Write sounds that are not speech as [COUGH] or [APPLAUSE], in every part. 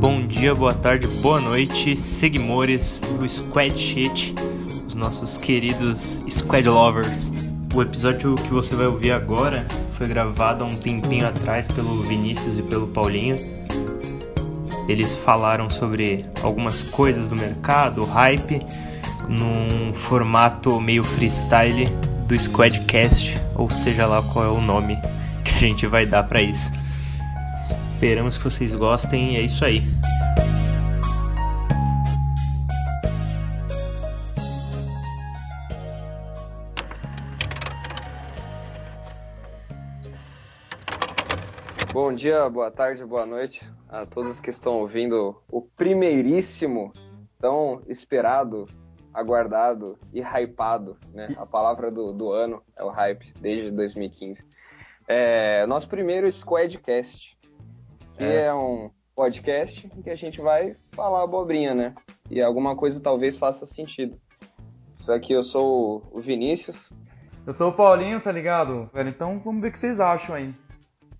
Bom dia, boa tarde, boa noite, seguimores do Squad Shit, os nossos queridos Squad Lovers. O episódio que você vai ouvir agora foi gravado há um tempinho atrás pelo Vinícius e pelo Paulinho. Eles falaram sobre algumas coisas do mercado, hype, num formato meio freestyle do Squadcast, ou seja lá qual é o nome que a gente vai dar para isso. Esperamos que vocês gostem é isso aí. Bom dia, boa tarde, boa noite a todos que estão ouvindo o primeiríssimo, tão esperado, aguardado e hypado, né? A palavra do, do ano é o hype, desde 2015. É, nosso primeiro Squadcast que é. é um podcast em que a gente vai falar abobrinha, né? E alguma coisa talvez faça sentido. Isso aqui eu sou o Vinícius. Eu sou o Paulinho, tá ligado? Velho, então vamos ver o que vocês acham aí.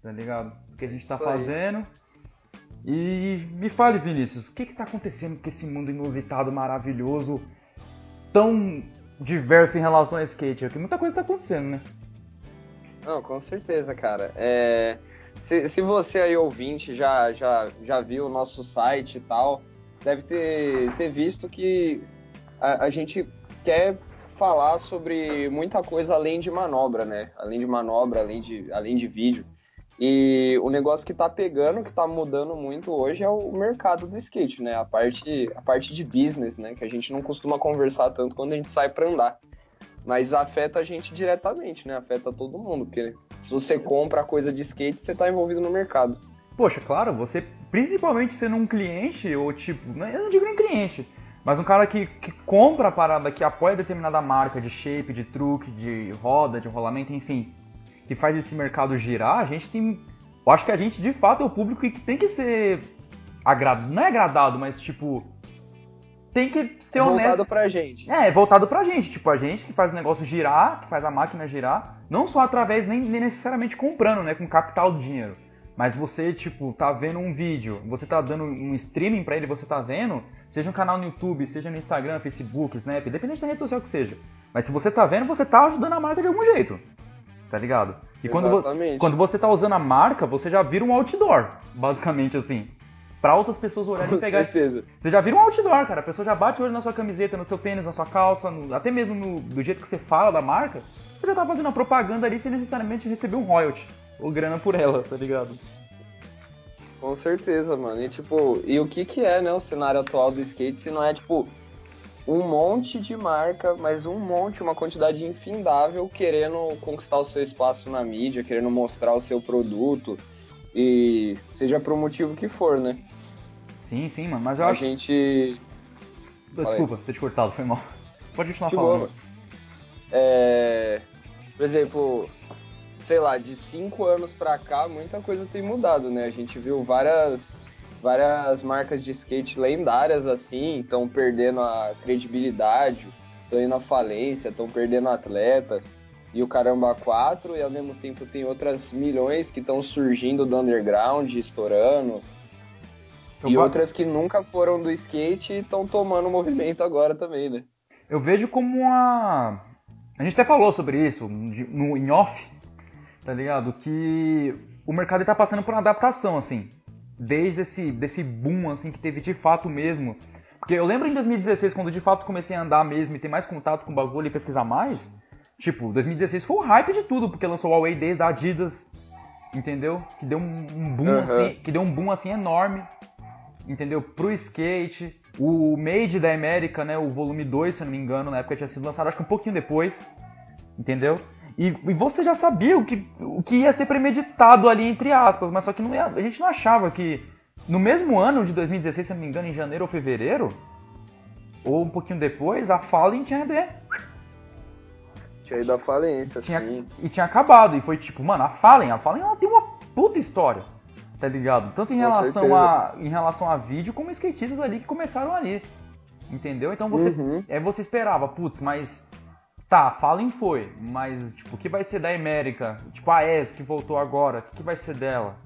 Tá ligado? O que a gente tá Isso fazendo. Aí. E me fale, Vinícius, o que que tá acontecendo com esse mundo inusitado, maravilhoso, tão diverso em relação a skate? Porque muita coisa tá acontecendo, né? Não, com certeza, cara. É... Se, se você aí, ouvinte, já, já, já viu o nosso site e tal, deve ter, ter visto que a, a gente quer falar sobre muita coisa além de manobra, né? Além de manobra, além de, além de vídeo. E o negócio que tá pegando, que tá mudando muito hoje é o mercado do skate, né? A parte, a parte de business, né? Que a gente não costuma conversar tanto quando a gente sai para andar. Mas afeta a gente diretamente, né? Afeta todo mundo, porque se você compra coisa de skate, você está envolvido no mercado. Poxa, claro, você, principalmente sendo um cliente, ou tipo, né, eu não digo nem cliente, mas um cara que, que compra a parada, que apoia determinada marca de shape, de truque, de roda, de rolamento, enfim, que faz esse mercado girar, a gente tem. Eu acho que a gente de fato é o público que tem que ser agradado. Não é agradado, mas tipo tem que ser voltado honesto. Voltado pra gente. É, voltado pra gente. Tipo, a gente que faz o negócio girar, que faz a máquina girar, não só através, nem, nem necessariamente comprando, né, com capital de dinheiro. Mas você, tipo, tá vendo um vídeo, você tá dando um streaming para ele, você tá vendo, seja um canal no YouTube, seja no Instagram, Facebook, Snap, independente da rede social que seja. Mas se você tá vendo, você tá ajudando a marca de algum jeito. Tá ligado? E quando, quando você tá usando a marca, você já vira um outdoor, basicamente assim para outras pessoas olharem e pegar. certeza. Você já vira um outdoor, cara. A pessoa já bate o olho na sua camiseta, no seu tênis, na sua calça, no... até mesmo no... do jeito que você fala da marca. Você já tá fazendo uma propaganda ali sem necessariamente receber um royalty ou grana por ela, tá ligado? Com certeza, mano. E tipo, e o que que é, né, o cenário atual do skate se não é tipo um monte de marca, mas um monte, uma quantidade infindável querendo conquistar o seu espaço na mídia, querendo mostrar o seu produto e seja pro motivo que for, né? Sim, sim, mano, mas eu a acho... A gente... Desculpa, ter te cortado, foi mal. Pode continuar falando. É... Por exemplo, sei lá, de cinco anos pra cá, muita coisa tem mudado, né? A gente viu várias, várias marcas de skate lendárias assim, estão perdendo a credibilidade, estão indo à falência, estão perdendo atleta e o caramba 4, e ao mesmo tempo tem outras milhões que estão surgindo do underground, estourando. Eu e outras que nunca foram do skate e estão tomando movimento agora também, né? Eu vejo como uma. A gente até falou sobre isso no in off, tá ligado? Que o mercado está passando por uma adaptação, assim. Desde esse desse boom, assim, que teve de fato mesmo. Porque eu lembro em 2016, quando de fato comecei a andar mesmo e ter mais contato com o bagulho e pesquisar mais. Tipo, 2016 foi o hype de tudo, porque lançou o Huawei desde a Adidas, entendeu? Que deu um, um boom uhum. assim, que deu um boom assim enorme entendeu? Pro skate. O Made da América, né? O volume 2, se eu não me engano, na época tinha sido lançado, acho que um pouquinho depois. Entendeu? E, e você já sabia o que, o que ia ser premeditado ali, entre aspas, mas só que não ia, a gente não achava que no mesmo ano de 2016, se eu não me engano, em janeiro ou fevereiro, ou um pouquinho depois, a Fallen tinha de... Tinha ido à falência, tinha, sim. E tinha acabado. E foi tipo, mano, a Fallen, a Fallen ela tem uma puta história tá ligado? Tanto em relação, a, em relação a vídeo, como skatistas ali que começaram ali. Entendeu? Então você, uhum. é, você esperava, putz, mas. Tá, Fallen foi, mas tipo, o que vai ser da América? Tipo, a ES que voltou agora, o que, vai ser dela?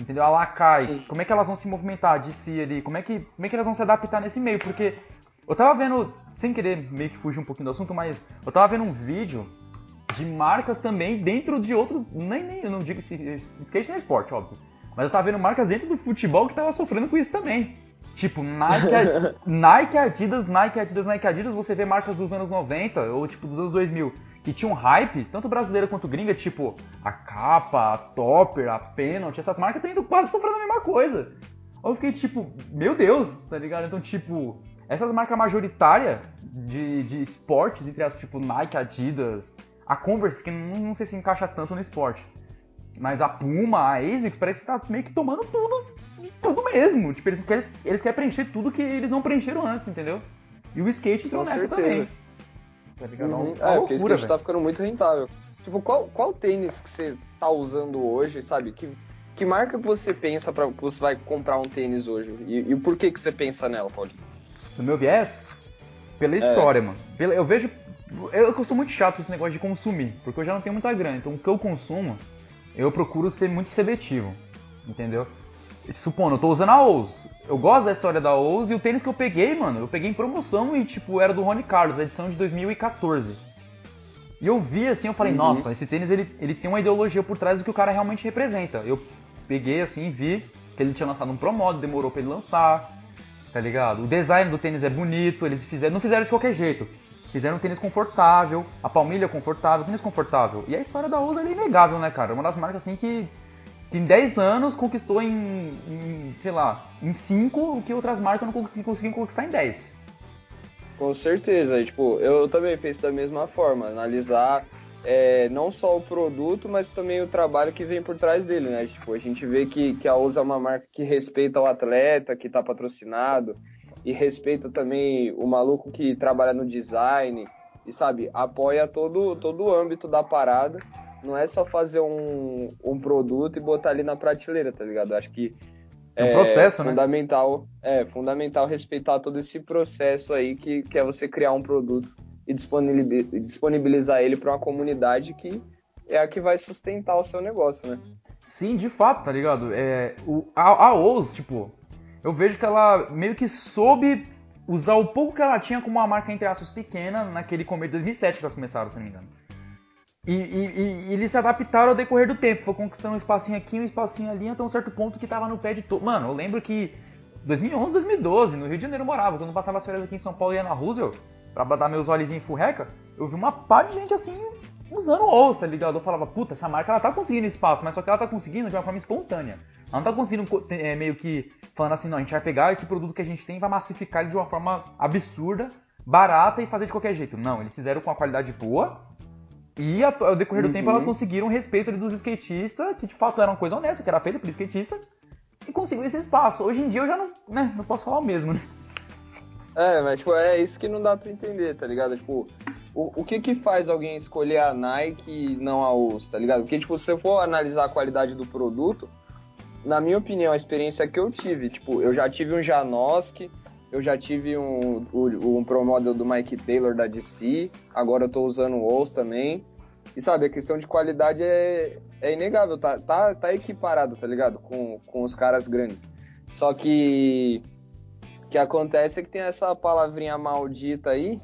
entendeu? A Lakai, como é que elas vão se movimentar de si ali, como é, que, como é que elas vão se adaptar nesse meio, porque eu tava vendo, sem querer meio que fugir um pouquinho do assunto, mas eu tava vendo um vídeo de marcas também dentro de outro, nem, nem eu não digo skate não é esporte, óbvio, mas eu tava vendo marcas dentro do futebol que tava sofrendo com isso também. Tipo, Nike, [LAUGHS] Nike, Adidas, Nike, Adidas, Nike, Adidas, você vê marcas dos anos 90 ou tipo dos anos 2000 que tinha um hype, tanto brasileira quanto gringa, tipo a Capa, a Topper, a Penalty, essas marcas estão indo quase sofrendo a mesma coisa. Eu fiquei tipo, meu Deus, tá ligado? Então, tipo, essas marcas majoritárias de, de esportes, entre as tipo Nike, Adidas, a Converse, que não, não sei se encaixa tanto no esporte, mas a Puma, a ASICS, parece que tá meio que tomando tudo, tudo mesmo. Tipo, eles, eles, eles querem preencher tudo que eles não preencheram antes, entendeu? E o skate entrou nessa certeza. também. Tá ligado? Uhum. É, é, porque o skate tá ficando muito rentável. Tipo, qual, qual tênis que você tá usando hoje, sabe? Que, que marca que você pensa para que você vai comprar um tênis hoje? E, e por que que você pensa nela, Paulinho? No meu viés? Pela é. história, é. mano. Pela, eu vejo... Eu, eu sou muito chato esse negócio de consumir, porque eu já não tenho muita grana. Então, o que eu consumo, eu procuro ser muito seletivo, entendeu? Supondo, eu tô usando a Ous. Eu gosto da história da Ous e o tênis que eu peguei, mano, eu peguei em promoção e, tipo, era do Rony Carlos, a edição de 2014. E eu vi assim, eu falei, uhum. nossa, esse tênis ele, ele tem uma ideologia por trás do que o cara realmente representa. Eu peguei assim, vi que ele tinha lançado um Pro Modo, demorou pra ele lançar, tá ligado? O design do tênis é bonito, eles fizeram, não fizeram de qualquer jeito. Fizeram um tênis confortável, a palmilha confortável, tênis confortável. E a história da Ous é inegável, né, cara? Uma das marcas assim que que em 10 anos conquistou em, em, sei lá, em 5 o que outras marcas não conseguiam conquistar em 10. Com certeza, tipo, eu também penso da mesma forma, analisar é, não só o produto, mas também o trabalho que vem por trás dele, né? Tipo, a gente vê que, que a USA é uma marca que respeita o atleta, que está patrocinado, e respeita também o maluco que trabalha no design, e sabe, apoia todo, todo o âmbito da parada não é só fazer um, um produto e botar ali na prateleira, tá ligado? Acho que é, um processo, é fundamental, né? É fundamental respeitar todo esse processo aí que, que é você criar um produto e disponibilizar ele para uma comunidade que é a que vai sustentar o seu negócio, né? Sim, de fato, tá ligado? É, o, a, a Oz, tipo, eu vejo que ela meio que soube usar o pouco que ela tinha como uma marca entre aspas pequena naquele começo de 2007 que elas começaram, se não me engano. E, e, e, eles se adaptaram ao decorrer do tempo, foi conquistando um espacinho aqui, um espacinho ali, até um certo ponto que tava no pé de todo. Mano, eu lembro que 2011, 2012, no Rio de Janeiro eu morava, quando eu passava as férias aqui em São Paulo e ia na Roosevelt, pra dar meus olhos em furreca, eu vi uma pá de gente assim, usando osso, tá ligado? Eu falava, puta, essa marca ela tá conseguindo espaço, mas só que ela tá conseguindo de uma forma espontânea. Ela não tá conseguindo é, meio que falando assim, não, a gente vai pegar esse produto que a gente tem e vai massificar ele de uma forma absurda, barata e fazer de qualquer jeito. Não, eles fizeram com a qualidade boa, e ao decorrer do uhum. tempo elas conseguiram o respeito dos skatistas, que de fato era uma coisa honesta, que era feita por skatista, e conseguiu esse espaço. Hoje em dia eu já não, né, não posso falar o mesmo, né? É, mas tipo, é isso que não dá pra entender, tá ligado? Tipo, o, o que que faz alguém escolher a Nike e não a US, tá ligado? Porque, tipo, se você for analisar a qualidade do produto, na minha opinião, a experiência que eu tive, tipo, eu já tive um Janoski, eu já tive um, um, um Pro Model do Mike Taylor da DC, agora eu tô usando o OS também. E sabe, a questão de qualidade é, é inegável, tá, tá, tá equiparado, tá ligado? Com, com os caras grandes. Só que que acontece é que tem essa palavrinha maldita aí,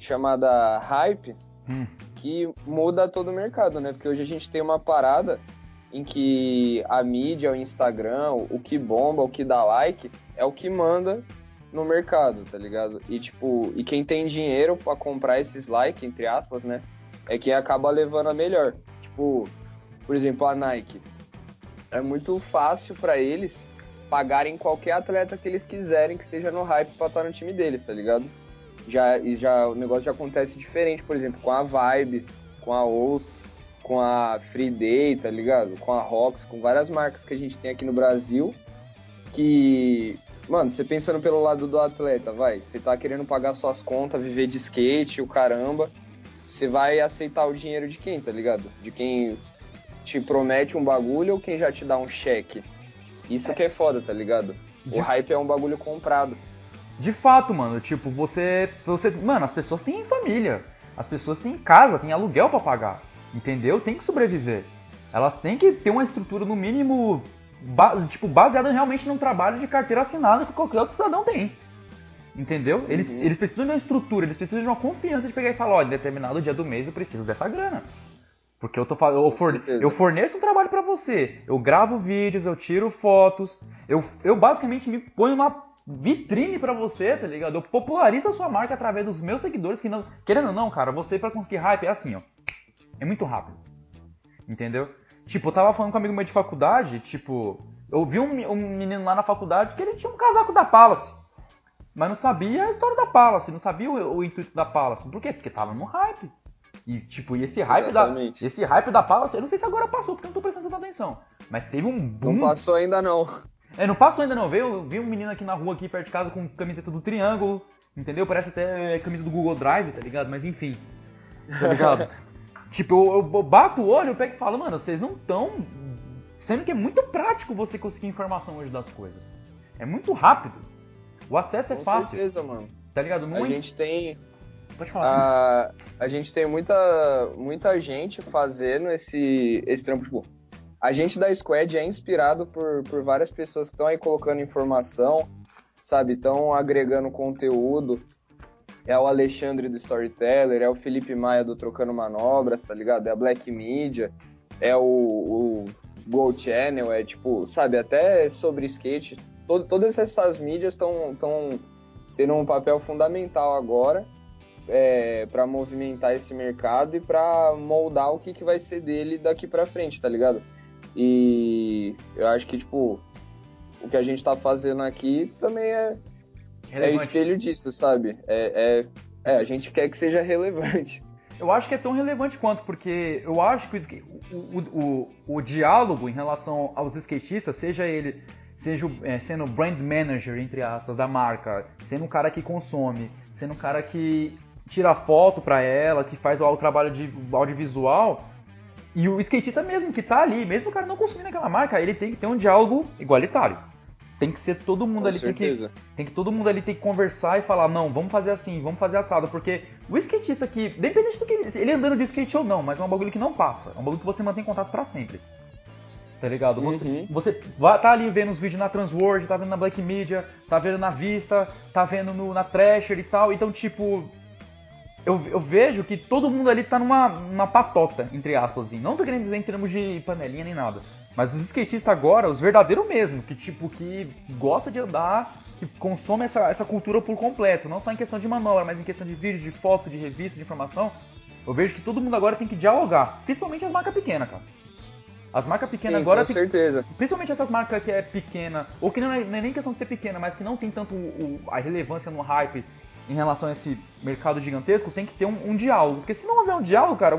chamada hype, hum. que muda todo o mercado, né? Porque hoje a gente tem uma parada em que a mídia, o Instagram, o que bomba, o que dá like, é o que manda no mercado, tá ligado? E tipo, e quem tem dinheiro para comprar esses likes, entre aspas, né? É quem acaba levando a melhor. Tipo, por exemplo, a Nike. É muito fácil para eles pagarem qualquer atleta que eles quiserem que esteja no hype para estar no time deles, tá ligado? Já, e já o negócio já acontece diferente, por exemplo, com a Vibe, com a OS, com a Free Day, tá ligado? Com a Rox, com várias marcas que a gente tem aqui no Brasil que Mano, você pensando pelo lado do atleta, vai, você tá querendo pagar suas contas, viver de skate, o caramba, você vai aceitar o dinheiro de quem, tá ligado? De quem te promete um bagulho ou quem já te dá um cheque. Isso que é foda, tá ligado? De... O hype é um bagulho comprado. De fato, mano, tipo, você, você. Mano, as pessoas têm família. As pessoas têm casa, têm aluguel para pagar. Entendeu? Tem que sobreviver. Elas têm que ter uma estrutura, no mínimo, ba tipo, baseado realmente num trabalho de carteira assinada que qualquer outro cidadão tem. Entendeu? Eles, Uhum. eles precisam de uma estrutura, eles precisam de uma confiança de pegar e falar, ó, em determinado dia do mês eu preciso dessa grana. Porque eu tô falando, eu, forne- eu forneço um trabalho pra você. Eu gravo vídeos, eu tiro fotos, eu, eu basicamente me ponho uma vitrine pra você, tá ligado? Eu popularizo a sua marca através dos meus seguidores que não, querendo ou não, cara, você pra conseguir hype é assim, ó. É muito rápido. Entendeu? Tipo, eu tava falando com um amigo meu de faculdade, tipo, eu vi um, um menino lá na faculdade que ele tinha um casaco da Palace. Mas não sabia a história da Palace, não sabia o, o intuito da Palace. Por quê? Porque tava no hype. E tipo, e esse hype da Exatamente. esse hype da Palace, eu não sei se agora passou, porque eu não tô prestando tanta atenção. Mas teve um boom. Não passou ainda não. É, não passou ainda não. Veio, vi um menino aqui na rua, aqui perto de casa, com camiseta do Triângulo. Entendeu? Parece até camisa do Google Drive, tá ligado? Mas enfim. Tá ligado? [LAUGHS] tipo, eu, eu bato o olho, eu pego e falo, mano, vocês não estão. Sendo que é muito prático você conseguir informação hoje das coisas. É muito rápido. O acesso é Com fácil, certeza, mano. tá ligado? Não A é- gente tem Falar. a, a gente tem muita, muita gente fazendo esse, esse trampo. Tipo, a gente da Squad é inspirado por, por várias pessoas que estão aí colocando informação, sabe? Estão agregando conteúdo. É o Alexandre do Storyteller, é o Felipe Maia do Trocando Manobras, tá ligado? É a Black Media, é o, o Go Channel, é tipo, sabe? Até sobre skate. Todo, todas essas mídias estão tendo um papel fundamental agora é, para movimentar esse mercado e para moldar o que, que vai ser dele daqui para frente, tá ligado? E eu acho que, tipo, o que a gente tá fazendo aqui também é, é espelho disso, sabe? É, é, é, a gente quer que seja relevante. Eu acho que é tão relevante quanto, porque eu acho que o, o, o, o, o diálogo em relação aos skatistas, seja ele seja o- é, sendo brand manager, entre aspas, da marca, sendo um cara que consome, sendo um cara que tira foto pra ela, que faz o, o trabalho de audiovisual, e o skatista mesmo que tá ali, mesmo o cara não consumindo aquela marca, ele tem que ter um diálogo igualitário. Tem que ser todo mundo Com ali, tem que, tem que todo mundo ali ter que conversar e falar, não, vamos fazer assim, vamos fazer assado, porque o skatista que, independente do que ele, ele andando de skate ou não, mas é um bagulho que não passa, é um bagulho que você mantém contato pra sempre. Tá ligado? Você, Uhum. você tá ali vendo os vídeos na Transworld, tá vendo na Black Media, tá vendo na Vista, tá vendo no, na Thrasher e tal, então tipo, eu, eu vejo que todo mundo ali tá numa, numa patota, entre aspas, assim. Não tô querendo dizer em termos de panelinha nem nada. Mas os skatistas agora, os verdadeiros mesmo, que tipo, que gosta de andar, que consome essa, essa cultura por completo, não só em questão de manobra, mas em questão de vídeo, de foto, de revista, de informação. Eu vejo que todo mundo agora tem que dialogar, principalmente as marcas pequenas, cara. As marcas pequenas Sim, agora com tem, certeza. Principalmente essas marcas que é pequena, ou que não é, não é nem questão de ser pequena, mas que não tem tanto o- a relevância no hype em relação a esse mercado gigantesco, tem que ter um, um diálogo. Porque se não houver um diálogo, cara,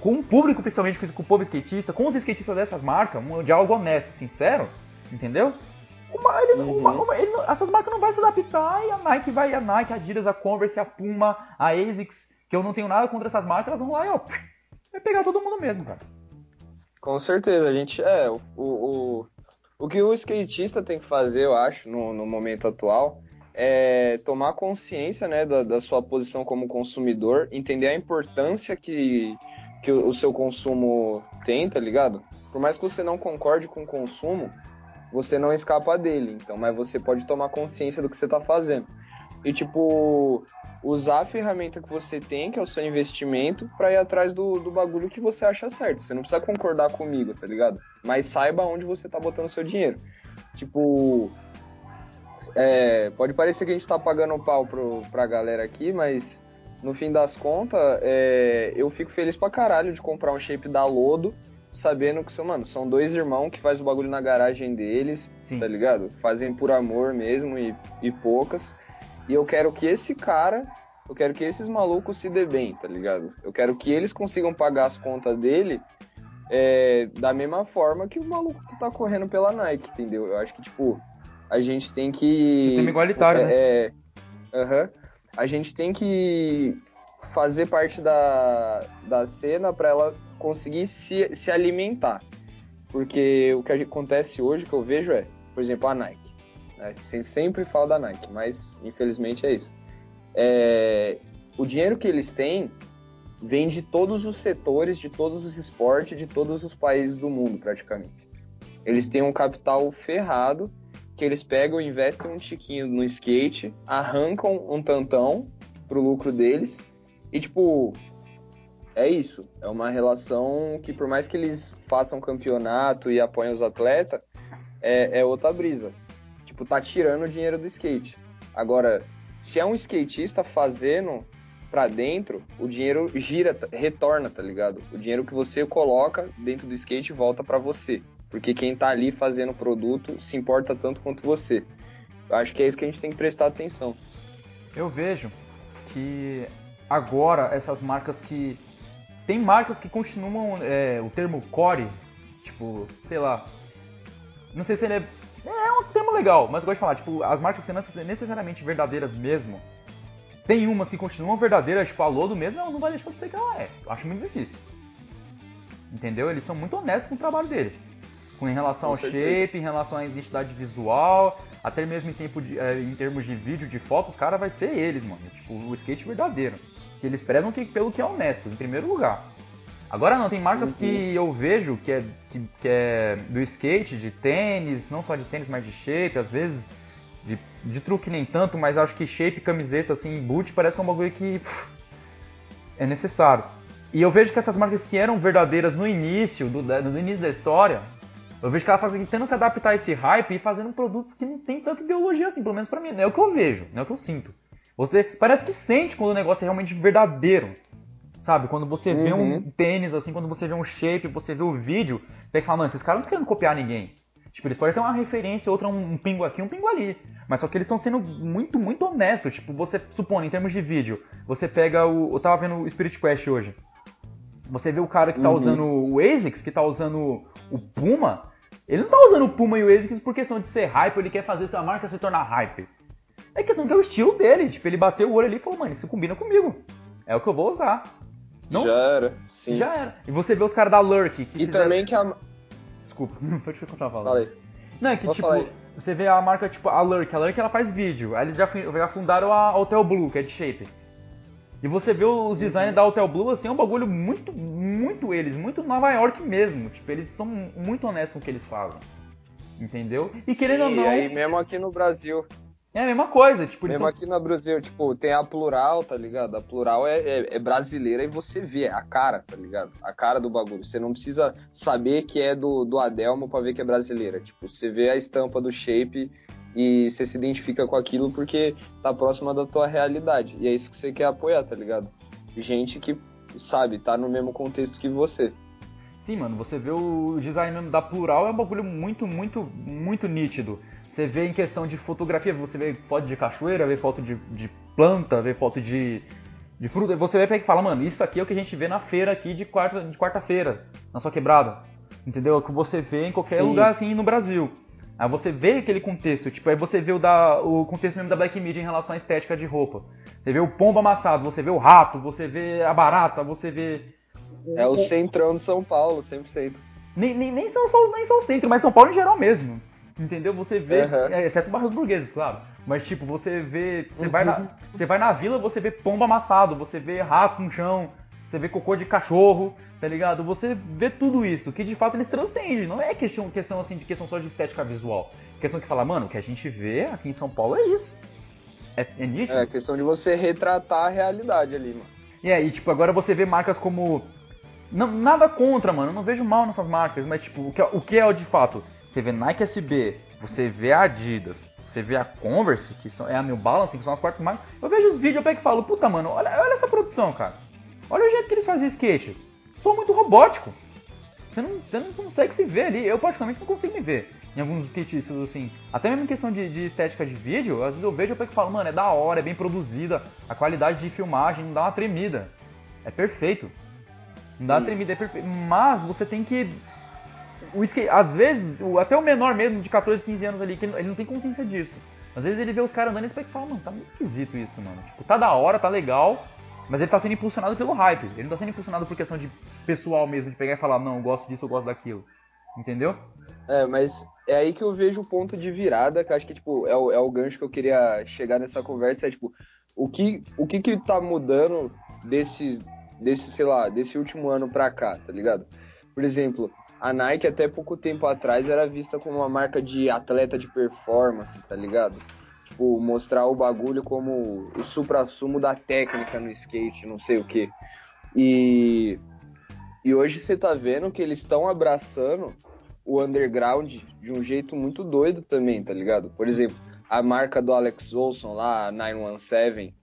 com o público, principalmente com o povo skatista, com os skatistas dessas marcas, um diálogo honesto, sincero, entendeu? Uma- ele Uhum. uma- uma- ele essas marcas não vão se adaptar e a Nike vai, a Nike, a Adidas, a Converse, a Puma, a ASICS, que eu não tenho nada contra essas marcas, elas vão lá e ó, vai pegar todo mundo mesmo, cara. Com certeza, a gente. É, o, o, o que o skatista tem que fazer, eu acho, no, no momento atual, é tomar consciência né, da, da sua posição como consumidor, entender a importância que, que o, seu consumo tem, tá ligado? Por mais que você não concorde com o consumo, você não escapa dele, então, mas você pode tomar consciência do que você tá fazendo. E, tipo, usar a ferramenta que você tem, que é o seu investimento, pra ir atrás do, do bagulho que você acha certo. Você não precisa concordar comigo, tá ligado? Mas saiba onde você tá botando seu dinheiro. Tipo, é, pode parecer que a gente tá pagando pau pro, pra galera aqui, mas no fim das contas, é, eu fico feliz pra caralho de comprar um shape da Lodo, sabendo que, mano, são dois irmãos que faz o bagulho na garagem deles, Sim. tá ligado? Fazem por amor mesmo e, e poucas. E eu quero que esse cara, eu quero que esses malucos se dê bem, tá ligado? Eu quero que eles consigam pagar as contas dele é, da mesma forma que o maluco que tá correndo pela Nike, entendeu? Eu acho que, tipo, a gente tem que. Sistema igualitário, né? é, é, aham. A gente tem que fazer parte da, da cena para ela conseguir se, se alimentar. Porque o que acontece hoje, que eu vejo é, por exemplo, a Nike. Né? Sem- Sempre falo da Nike, mas infelizmente é isso. É, o dinheiro que eles têm vem de todos os setores, de todos os esportes, de todos os países do mundo, praticamente. Eles têm um capital ferrado, que eles pegam, investem um tiquinho no skate, arrancam um tantão pro lucro deles, e tipo, é isso. É uma relação que por mais que eles façam campeonato e apoiem os atletas, é, é outra brisa. Tipo, tá tirando o dinheiro do skate. Agora, se é um skatista fazendo para dentro, o dinheiro gira, retorna, tá ligado? O dinheiro que você coloca dentro do skate volta para você. Porque quem tá ali fazendo o produto se importa tanto quanto você. Eu acho que é isso que a gente tem que prestar atenção. Eu vejo que agora essas marcas que. Tem marcas que continuam é, o termo core, tipo, sei lá. Não sei se ele é. É um termo legal, mas eu gosto de falar, tipo, as marcas sendo necessariamente verdadeiras mesmo. Tem umas que continuam verdadeiras, tipo, a Lodo mesmo, não, não vai deixar de ser que ela é. Eu acho muito difícil. Entendeu? Eles são muito honestos com o trabalho deles. Com, em relação ao shape, em relação à identidade visual, até mesmo em, tempo de, é, em termos de vídeo, de fotos, os caras vai ser eles, mano. Tipo, o skate verdadeiro. Que eles prezam que, pelo que é honesto, em primeiro lugar. Agora não, tem marcas uhum. que eu vejo que é, que, que, é do skate, de tênis, não só de tênis, mas de shape, às vezes de, de truque nem tanto, mas acho que shape, camiseta, assim, boot, parece que é um bagulho que pff, é necessário. E eu vejo que essas marcas que eram verdadeiras no início, do, no início da história, eu vejo que elas estão tentando se adaptar a esse hype e fazendo produtos que não tem tanta ideologia assim, pelo menos pra mim. Não é o que eu vejo, não é o que eu sinto. Você parece que sente quando o negócio é realmente verdadeiro. Sabe? Quando você uhum. vê um uhum. tênis, assim, quando você vê um shape, você vê o vídeo, você fala, mano, esses caras não estão querendo copiar ninguém. Tipo, eles podem ter uma referência, outra um, um pingo aqui, um pingo ali. Mas só que eles estão sendo muito, muito honestos. Tipo, você supõe, em termos de vídeo, você pega o. Eu tava vendo o Spirit Quest hoje. Você vê o cara que tá uhum. usando o ASICS, que tá usando o Puma. Ele não tá usando o Puma e o ASICS por questão de ser hype, ele quer fazer sua marca se tornar hype. É questão que é o estilo dele. Tipo, ele bateu o olho ali e falou, mano, isso combina comigo. É o que eu vou usar. Não, já era, sim. Já era. E você vê os caras da Lurk. e fizeram... também que a. Desculpa, [LAUGHS] não pode continuar falando. Falei. Não, é que tipo, você vê a marca tipo a Lurk. A Lurk ela faz vídeo. Aí eles já, já fundaram a Hotel Blue, que é de shape. E você vê os designs da Hotel Blue, assim, é um bagulho muito, muito eles, muito Nova York mesmo. Tipo, eles são muito honestos com o que eles fazem. Entendeu? E querendo Sim, ou não. E aí mesmo aqui no Brasil. É a mesma coisa, tipo... Mesmo tão... aqui no Brasil, tipo, tem a Plural, tá ligado? A Plural é, é, é, brasileira e você vê a cara, tá ligado? A cara do bagulho. Você não precisa saber que é do, do Adelmo pra ver que é brasileira. Tipo, você vê a estampa do shape e você se identifica com aquilo porque tá próxima da tua realidade. E é isso que você quer apoiar, tá ligado? Gente que, sabe, tá no mesmo contexto que você. Sim, mano, você vê o design da Plural é um bagulho muito, muito, muito nítido. Você vê em questão de fotografia, você vê foto de cachoeira, vê foto de, de planta, vê foto de, de fruta. Você vê e fala, mano, isso aqui é o que a gente vê na feira aqui de quarta de quarta-feira, na sua quebrada. Entendeu? É o que você vê em qualquer Sim. lugar assim no Brasil. Aí você vê aquele contexto, tipo, aí você vê o, da, o contexto mesmo da Black Media em relação à estética de roupa. Você vê o pombo amassado, você vê o rato, você vê a barata, você vê. É o centrão de São Paulo, 100%. Nem, nem, nem, são, só, nem só o centro, mas São Paulo em geral mesmo. Entendeu? Você vê, uhum. é, exceto bairros burgueses, claro. Mas tipo, você vê. Você, uhum. vai na, você vai na vila, você vê pombo amassado, você vê rato no chão, você vê cocô de cachorro, tá ligado? Você vê tudo isso, que de fato eles transcendem. Não é questão, questão assim de questão só de estética visual. Questão que fala, mano, o que a gente vê aqui em São Paulo é isso. É, é nítido. É questão de você retratar a realidade ali, mano. E aí, tipo, agora você vê marcas como. Não, nada contra, mano. Eu não vejo mal nessas marcas, mas tipo, o que, é, o que é de fato? Você vê Nike SB, você vê a Adidas, você vê a Converse, que são, é a New Balance, que são as quatro marcas. Eu vejo os vídeos, eu pego e falo, puta, mano, olha, olha essa produção, cara. Olha o jeito que eles fazem skate. Sou muito robótico. Você não, você não consegue se ver ali. Eu, particularmente, não consigo me ver em alguns skatistas, assim. Até mesmo em questão de, de estética de vídeo, às vezes eu vejo e pego e falo, mano, é da hora, é bem produzida, a qualidade de filmagem não dá uma tremida. É perfeito. Não dá uma tremida, é perfeito. Mas você tem que o skate, às vezes, o, até o menor mesmo, de 14, 15 anos ali, que ele não tem consciência disso. Às vezes ele vê os caras andando e fala, mano, tá muito esquisito isso, mano. Tipo, tá da hora, tá legal, mas ele tá sendo impulsionado pelo hype. Ele não tá sendo impulsionado por questão de pessoal mesmo, de pegar e falar, não, eu gosto disso, eu gosto daquilo. Entendeu? É, mas é aí que eu vejo o ponto de virada, que acho que, tipo, é o, é o gancho que eu queria chegar nessa conversa, é, tipo, o que, o que que tá mudando desse, desse, sei lá, desse último ano pra cá, tá ligado? Por exemplo, a Nike até pouco tempo atrás era vista como uma marca de atleta de performance, tá ligado? Tipo, mostrar o bagulho como o supra-sumo da técnica no skate, não sei o que. E, e hoje você tá vendo que eles estão abraçando o underground de um jeito muito doido também, tá ligado? Por exemplo, a marca do Alex Olson lá, 917,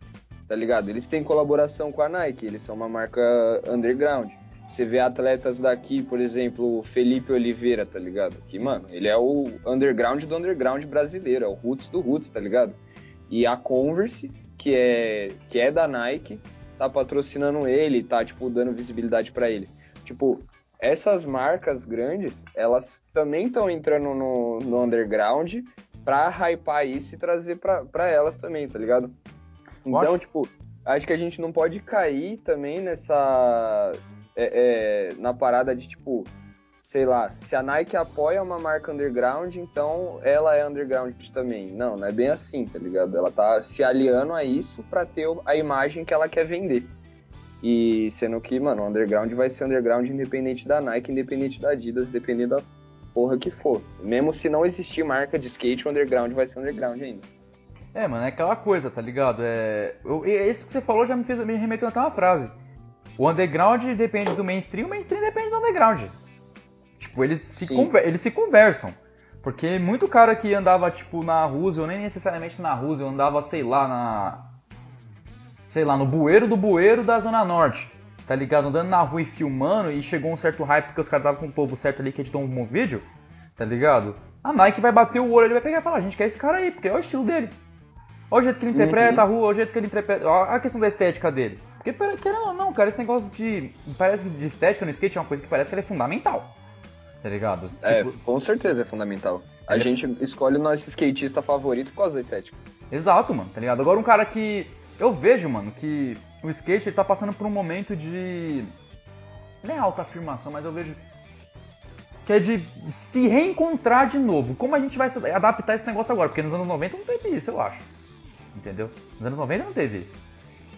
tá ligado? Eles têm colaboração com a Nike, eles são uma marca underground. Você vê atletas daqui, por exemplo, o Felipe Oliveira, tá ligado? Que, mano, ele é o underground do underground brasileiro, é o roots do roots, tá ligado? E a Converse, que é, que é da Nike, tá patrocinando ele, tá, tipo, dando visibilidade para ele. Tipo, essas marcas grandes, elas também estão entrando no, no underground pra hypar isso e trazer pra, pra elas também, tá ligado? Então, tipo, acho que a gente não pode cair também nessa. É, é, na parada de, tipo, sei lá, se a Nike apoia uma marca underground, então ela é underground também. Não, não é bem assim, tá ligado? Ela tá se aliando a isso pra ter a imagem que ela quer vender. E sendo que, mano, o underground vai ser underground independente da Nike, independente da Adidas, dependendo da porra que for. Mesmo se não existir marca de skate, o underground vai ser underground ainda. É, mano, é aquela coisa, tá ligado? É, eu, isso que você falou já me fez me remeteu até uma frase. O underground depende do mainstream, o mainstream depende do underground. Tipo, eles se, conver, eles se conversam. Porque muito cara que andava, tipo, na Rússia, ou nem necessariamente na Rússia, andava, sei lá, na sei lá, no bueiro do bueiro da Zona Norte, tá ligado? Andando na rua e filmando e chegou um certo hype porque os caras estavam com o povo certo ali que editou um bom vídeo, tá ligado? A Nike vai bater o olho, ele vai pegar e falar, a gente quer esse cara aí, porque é o estilo dele. Olha o jeito que ele interpreta uhum. a rua, olha o jeito que ele interpreta. Olha a questão da estética dele. Porque, querendo ou não, cara, esse negócio de. Parece de estética no skate é uma coisa que parece que é fundamental. Tá ligado? É, tipo... com certeza é fundamental. A gente escolhe o nosso skatista favorito por causa da estética. Exato, mano, tá ligado? Agora um cara que eu vejo, mano, que o skate ele tá passando por um momento de. Nem autoafirmação, mas eu vejo. Que é de se reencontrar de novo. Como a gente vai adaptar esse negócio agora? Porque nos anos 90 não teve isso, eu acho. Entendeu? Nos anos 90 não teve isso.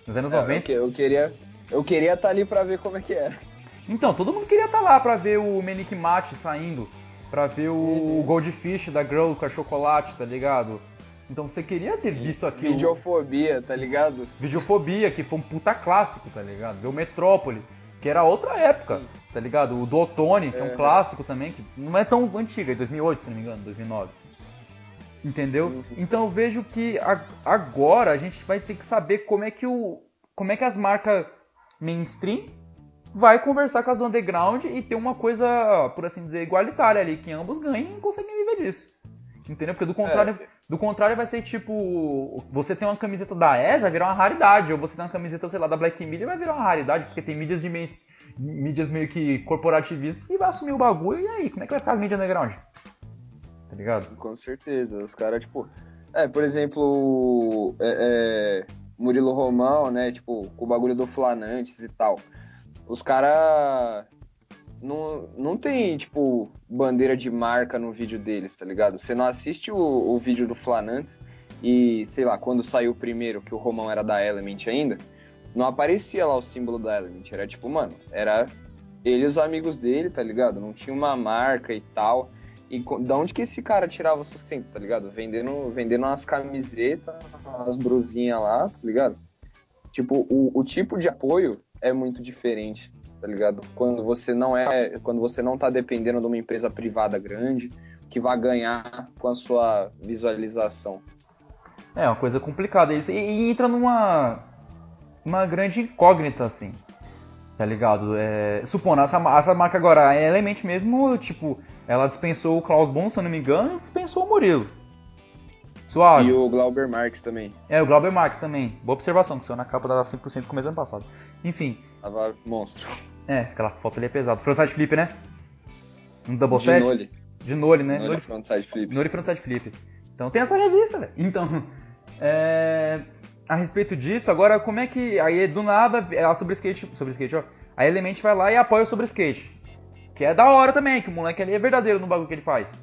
Nos anos é, 90. Eu, queria. Eu queria estar tá ali pra ver como é que era. Então, todo mundo queria estar tá lá pra ver o Menik Mate saindo. Pra ver o uhum. Goldfish da Girl com a chocolate, tá ligado? Então você queria ter visto aquilo. Videofobia, tá ligado? Videofobia, que foi um puta clássico, tá ligado? Ver o Metrópole, que era outra época, tá ligado? O do Otone, que é, é um clássico também, que não é tão antiga, é 2008, se não me engano, 2009. Entendeu? Uhum. Então eu vejo que agora a gente vai ter que saber como é que o como é que as marcas mainstream vai conversar com as do underground e ter uma coisa, por assim dizer, igualitária ali, que ambos ganhem e conseguem viver disso. Entendeu? Porque do contrário, é. do contrário vai ser tipo, você tem uma camiseta da E, vai virar uma raridade, ou você tem uma camiseta, sei lá, da Black Media, vai virar uma raridade, porque tem mídias de mídias meio que corporativistas e vai assumir o bagulho, e aí, como é que vai ficar as mídias underground? Tá ligado? Com certeza, os caras, tipo, é, por exemplo, é, é, Murilo Romão, né, tipo, com o bagulho do Flanantes e tal, os caras não, não tem, tipo, bandeira de marca no vídeo deles, tá ligado? Você não assiste o, o vídeo do Flanantes e, sei lá, quando saiu o primeiro, que o Romão era da Element ainda, não aparecia lá o símbolo da Element. Era tipo, mano, era ele e os amigos dele, tá ligado? Não tinha uma marca e tal. E da onde que esse cara tirava o sustento, tá ligado? Vendendo, vendendo umas camisetas, umas brusinhas lá, tá ligado? Tipo, o, o tipo de apoio é muito diferente tá ligado? Quando você não é, quando você não tá dependendo de uma empresa privada grande que vai ganhar com a sua visualização. É uma coisa complicada isso e, e entra numa uma grande incógnita assim, tá ligado? É, supondo essa, essa marca agora, a Element mesmo, tipo, ela dispensou o Klaus Bon, se eu não me engano, e dispensou o Murilo. Suave. E o Glauber Marx também. É, o Glauber Marx também. Boa observação, que saiu na capa da 5% no começo do ano passado. Enfim. Tava monstro. É, aquela foto ali é pesada. Frontside flip, né? Um double set? De Nole. De Nole, né? Nole, Nole frontside flip. Nole frontside flip. Então tem essa revista, velho. Então, é... a respeito disso, agora como é que... Aí do nada, ela é sobre skate, sobre skate, ó. A Element vai lá e apoia o sobre skate. Que é da hora também, que o moleque ali é verdadeiro no bagulho que ele faz.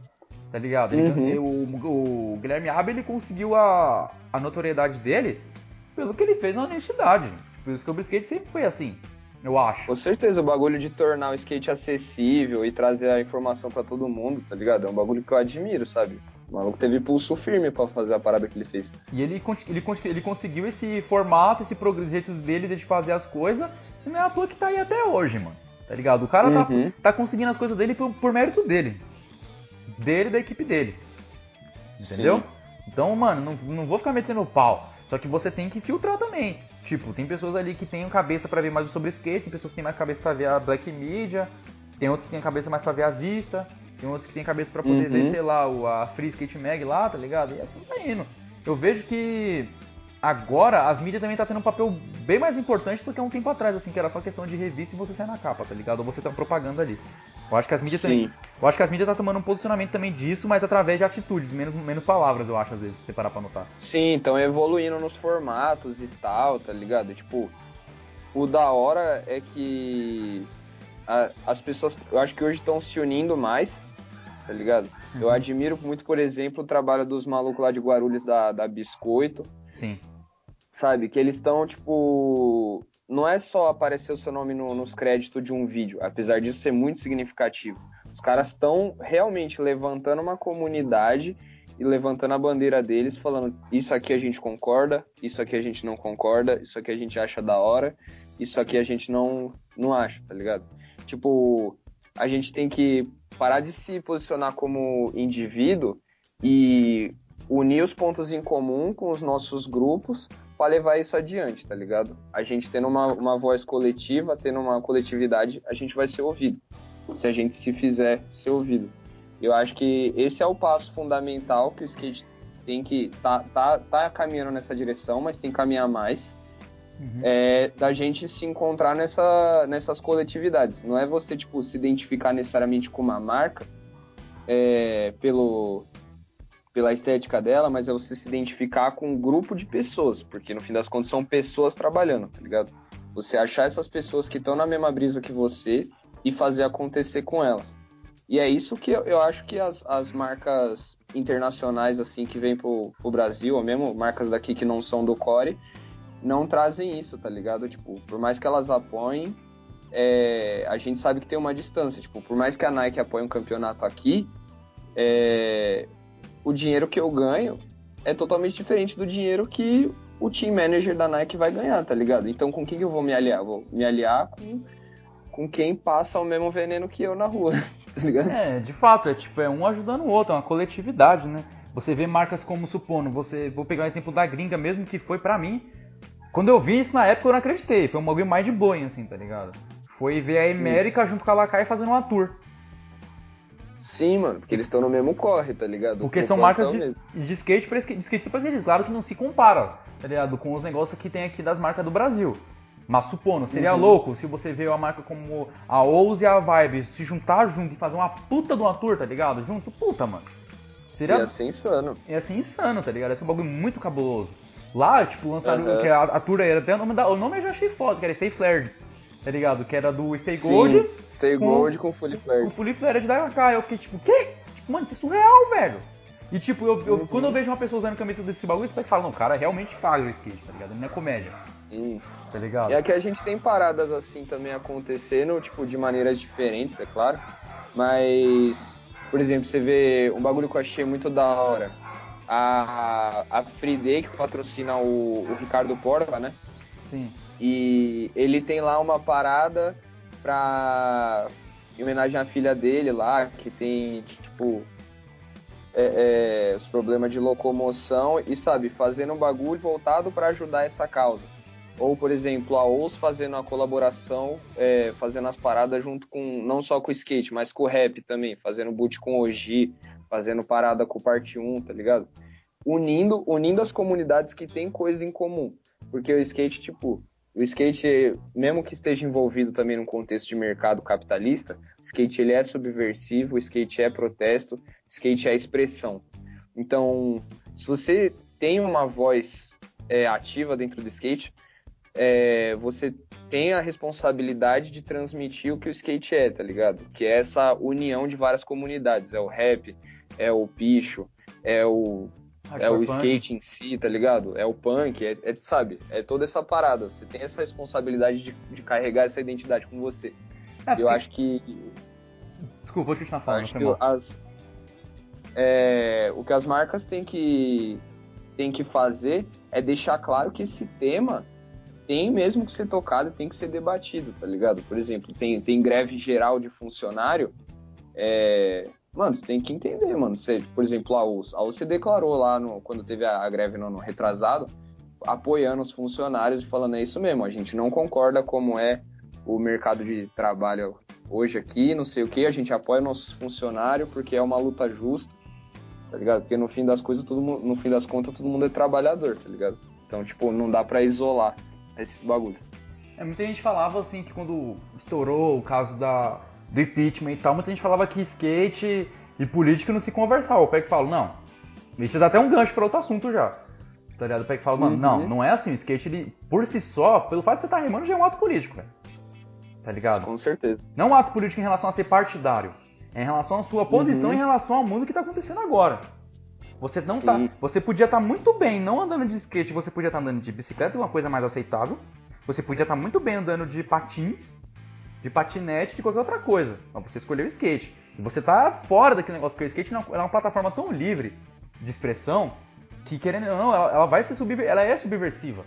Tá ligado? Uhum. o, o, Guilherme Abel, ele conseguiu a, a notoriedade dele pelo que ele fez na honestidade. Por isso que o skate sempre foi assim Eu acho. Com certeza, o bagulho de tornar o skate acessível e trazer a informação para todo mundo, tá ligado? É um bagulho que eu admiro, sabe? O maluco teve pulso firme para fazer a parada que ele fez. E ele, ele, ele conseguiu esse formato, esse jeito dele de fazer as coisas, e não é à toa que tá aí até hoje, mano. Tá ligado? O cara tá, uhum. tá, tá conseguindo as coisas dele por, por mérito dele. Dele e da equipe dele. Entendeu? Sim. Então, mano, não, não vou ficar metendo pau. Só que você tem que filtrar também. Tipo, tem pessoas ali que têm cabeça para ver mais sobre skate, tem pessoas que têm mais cabeça para ver a black media, tem outros que têm cabeça mais para ver a vista, tem outros que têm cabeça para poder uhum. ver, sei lá, a Free Skate Mag lá, tá ligado? E assim tá indo. Eu vejo que agora as mídias também tá tendo um papel bem mais importante do que há um tempo atrás, assim, que era só questão de revista e você sair na capa, tá ligado? Ou você tem propaganda ali. Eu acho que as mídias Sim. Eu acho que as mídias tá tomando um posicionamento também disso, mas através de atitudes, menos, menos palavras, eu acho, às vezes, se você parar pra notar. Sim, então evoluindo nos formatos e tal, tá ligado? Tipo, o da hora é que a, as pessoas, eu acho que hoje estão se unindo mais, tá ligado? Uhum. Eu admiro muito, por exemplo, o trabalho dos malucos lá de Guarulhos da, da Biscoito. Sim. Sabe? Que eles estão, tipo, não é só aparecer o seu nome no, nos créditos de um vídeo, apesar disso ser muito significativo. Os caras estão realmente levantando uma comunidade e levantando a bandeira deles, falando: isso aqui a gente concorda, isso aqui a gente não concorda, isso aqui a gente acha da hora, isso aqui a gente não, não acha, tá ligado? Tipo, a gente tem que parar de se posicionar como indivíduo e unir os pontos em comum com os nossos grupos para levar isso adiante, tá ligado? A gente tendo uma, uma voz coletiva, tendo uma coletividade, a gente vai ser ouvido. Se a gente se fizer ser ouvido. Eu acho que esse é o passo fundamental que o skate tem que tá, tá, tá caminhando nessa direção, mas tem que caminhar mais. Uhum. É, da gente se encontrar nessa, nessas coletividades. Não é você tipo se identificar necessariamente com uma marca é, pelo pela estética dela, mas é você se identificar com um grupo de pessoas, porque no fim das contas são pessoas trabalhando, tá ligado? Você achar essas pessoas que estão na mesma brisa que você e fazer acontecer com elas. E é isso que eu, eu acho que as, as marcas internacionais, assim, que vêm pro, pro Brasil, ou mesmo marcas daqui que não são do core, não trazem isso, tá ligado? Tipo, por mais que elas apoiem, é, a gente sabe que tem uma distância. Tipo, por mais que a Nike apoie um campeonato aqui, é, o dinheiro que eu ganho é totalmente diferente do dinheiro que o team manager da Nike vai ganhar, tá ligado? Então com quem que eu vou me aliar? Vou me aliar com, com quem passa o mesmo veneno que eu na rua, [LAUGHS] tá ligado? É, de fato, é tipo, é um ajudando o outro, é uma coletividade, né? Você vê marcas como, supondo, você, vou pegar o exemplo da gringa mesmo, que foi para mim, quando eu vi isso na época eu não acreditei, foi um bagulho mais de boa, assim, tá ligado? Foi ver a América junto com a Lakai fazendo uma tour. Sim, mano, porque eles estão no mesmo corre, tá ligado? Porque são marcas de, de, skate para skate, de skate para skate. Claro que não se compara, tá ligado? Com os negócios que tem aqui das marcas do Brasil. Mas supondo, seria uhum. louco se você vê uma marca como a Ouse e a Vibe se juntar junto e fazer uma puta de uma tour, tá ligado? Junto, puta, mano. Seria... Ia ser insano. Ia ser insano, tá ligado? Ia ser um bagulho muito cabuloso. Lá, tipo, lançaram uhum. que a, a tour era até o nome da, o nome eu já achei foda, que era Stay Flared tá ligado? Que era do Stay Gold. Sim, Stay com, Gold com Fully Flared. Com Fully Flared da HK. Eu fiquei tipo, quê? Tipo, mano, isso é surreal, velho. E tipo, eu, eu uhum. quando eu vejo uma pessoa usando camisa desse bagulho, você fala, não, o cara realmente faz o skate, tá ligado? Não é comédia. Sim. Tá ligado? E aqui a gente tem paradas assim também acontecendo, tipo, de maneiras diferentes, é claro. Mas, por exemplo, você vê um bagulho que eu achei muito da hora. A, a Free Day, que patrocina o, o Ricardo Porta, né? Sim. E ele tem lá uma parada pra. em homenagem à filha dele lá, que tem, tipo. É, é, os problemas de locomoção e, sabe, fazendo um bagulho voltado para ajudar essa causa. Ou, por exemplo, a OUS fazendo a colaboração, é, fazendo as paradas junto com, não só com o skate, mas com o rap também, fazendo boot com Oji, fazendo parada com parte 1, tá ligado? Unindo, unindo as comunidades que têm coisa em comum. Porque o skate, tipo, o skate, mesmo que esteja envolvido também num contexto de mercado capitalista, o skate ele é subversivo, o skate é protesto, o skate é expressão. Então, se você tem uma voz é, ativa dentro do skate, é, você tem a responsabilidade de transmitir o que o skate é, tá ligado? Que é essa união de várias comunidades. É o rap, é o picho, é o é o skate em si, tá ligado? É o punk, é, é, sabe? É toda essa parada. Você tem essa responsabilidade de, de carregar essa identidade com você. É, eu acho que. Desculpa, vou continuar falando. Acho que as, é, o que as marcas têm que, têm que fazer é deixar claro que esse tema tem mesmo que ser tocado tem que ser debatido, tá ligado? Por exemplo, tem, tem greve geral de funcionário. É, mano, você tem que entender, mano. Você, por exemplo, a UCE, a UCE declarou lá no, quando teve a, a greve no ano retrasado, apoiando os funcionários e falando é isso mesmo, a gente não concorda como é o mercado de trabalho hoje aqui, não sei o que, a gente apoia nossos funcionários porque é uma luta justa, tá ligado? Porque no fim das coisas, todo mundo, no fim das contas, todo mundo é trabalhador, tá ligado? Então, tipo, não dá para isolar esses bagulhos. É, muita gente falava assim que quando estourou o caso da, do impeachment e tal, muita gente falava que skate e política não se conversavam. O Peck fala, não. Isso dá até um gancho para outro assunto já. Tá ligado? O Peck fala, mano, uhum. não, não é assim. O skate, ele, por si só, pelo fato de você estar tá remando, já é um ato político, velho. Tá ligado? Com certeza. Não um ato político em relação a ser partidário. É em relação à sua posição, uhum. em relação ao mundo que tá acontecendo agora. Você não tá, Sim. tá. Você podia estar tá muito bem não andando de skate, você podia estar tá andando de bicicleta, uma coisa mais aceitável. Você podia estar tá muito bem andando de patins, de patinete, de qualquer outra coisa. Mas você escolheu o skate. E você tá fora daquele negócio, porque o skate é uma plataforma tão livre de expressão que, querendo ou não, ela, ela vai ser subver... ela é subversiva.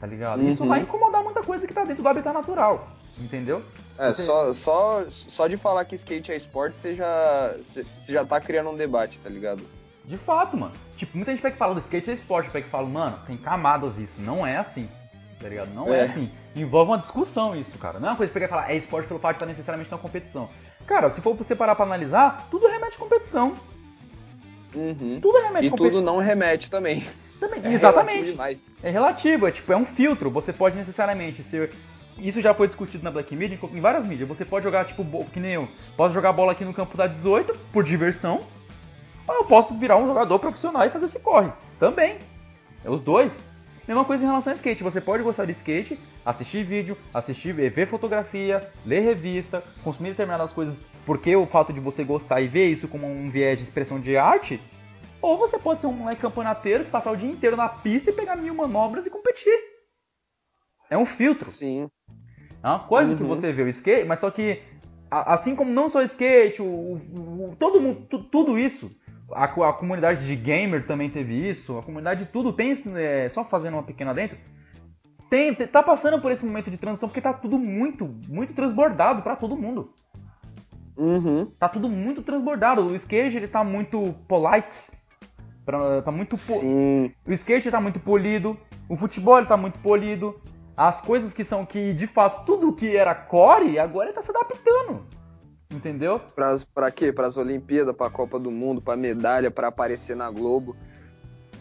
Tá ligado? Uhum. Isso vai incomodar muita coisa que tá dentro do habitat natural. Entendeu? É, você... só, só, só de falar que skate é esporte, você já, você já tá criando um debate, tá ligado? De fato, mano. Tipo, muita gente pega que fala do skate é esporte, pega que fala, mano, tem camadas isso. Não é assim. Tá ligado? Não é, é assim. Envolve uma discussão isso, cara. Não é uma coisa que pegar e falar, é esporte pelo fato de estar necessariamente na competição. Cara, se for você parar pra analisar, tudo remete à competição. Uhum. Tudo remete à competição. E tudo não remete também. Também, é exatamente. Relativo é relativo, é tipo, é um filtro. Você pode necessariamente ser isso já foi discutido na Black Media, em várias mídias. Você pode jogar, tipo, que nem eu. Posso jogar bola aqui no campo da 18 por diversão. Ou eu posso virar um jogador profissional e fazer esse corre. Também. É os dois. Mesma coisa em relação ao skate. Você pode gostar de skate, assistir vídeo, assistir, ver fotografia, ler revista, consumir determinadas coisas porque o fato de você gostar e ver isso como um viés de expressão de arte. Ou você pode ser um moleque campeonateiro que passar o dia inteiro na pista e pegar mil manobras e competir. É um filtro. Sim. É uma coisa uhum. que você vê o skate, mas só que assim como não só o skate, o, o, todo mundo, tudo isso, a, a, comunidade de gamer também teve isso, a comunidade de tudo tem, é, só fazendo uma pequena dentro, tem, tá passando por esse momento de transição porque tá tudo muito, muito transbordado para todo mundo. Uhum. Tá tudo muito transbordado. O skate ele tá muito polite, pra, tá muito po... o skate tá muito polido, o futebol ele tá muito polido, as coisas que são que, de fato, tudo que era core, agora ele tá se adaptando. Entendeu? Pra, pra quê? Pras Olimpíadas, pra Copa do Mundo, pra medalha, pra aparecer na Globo.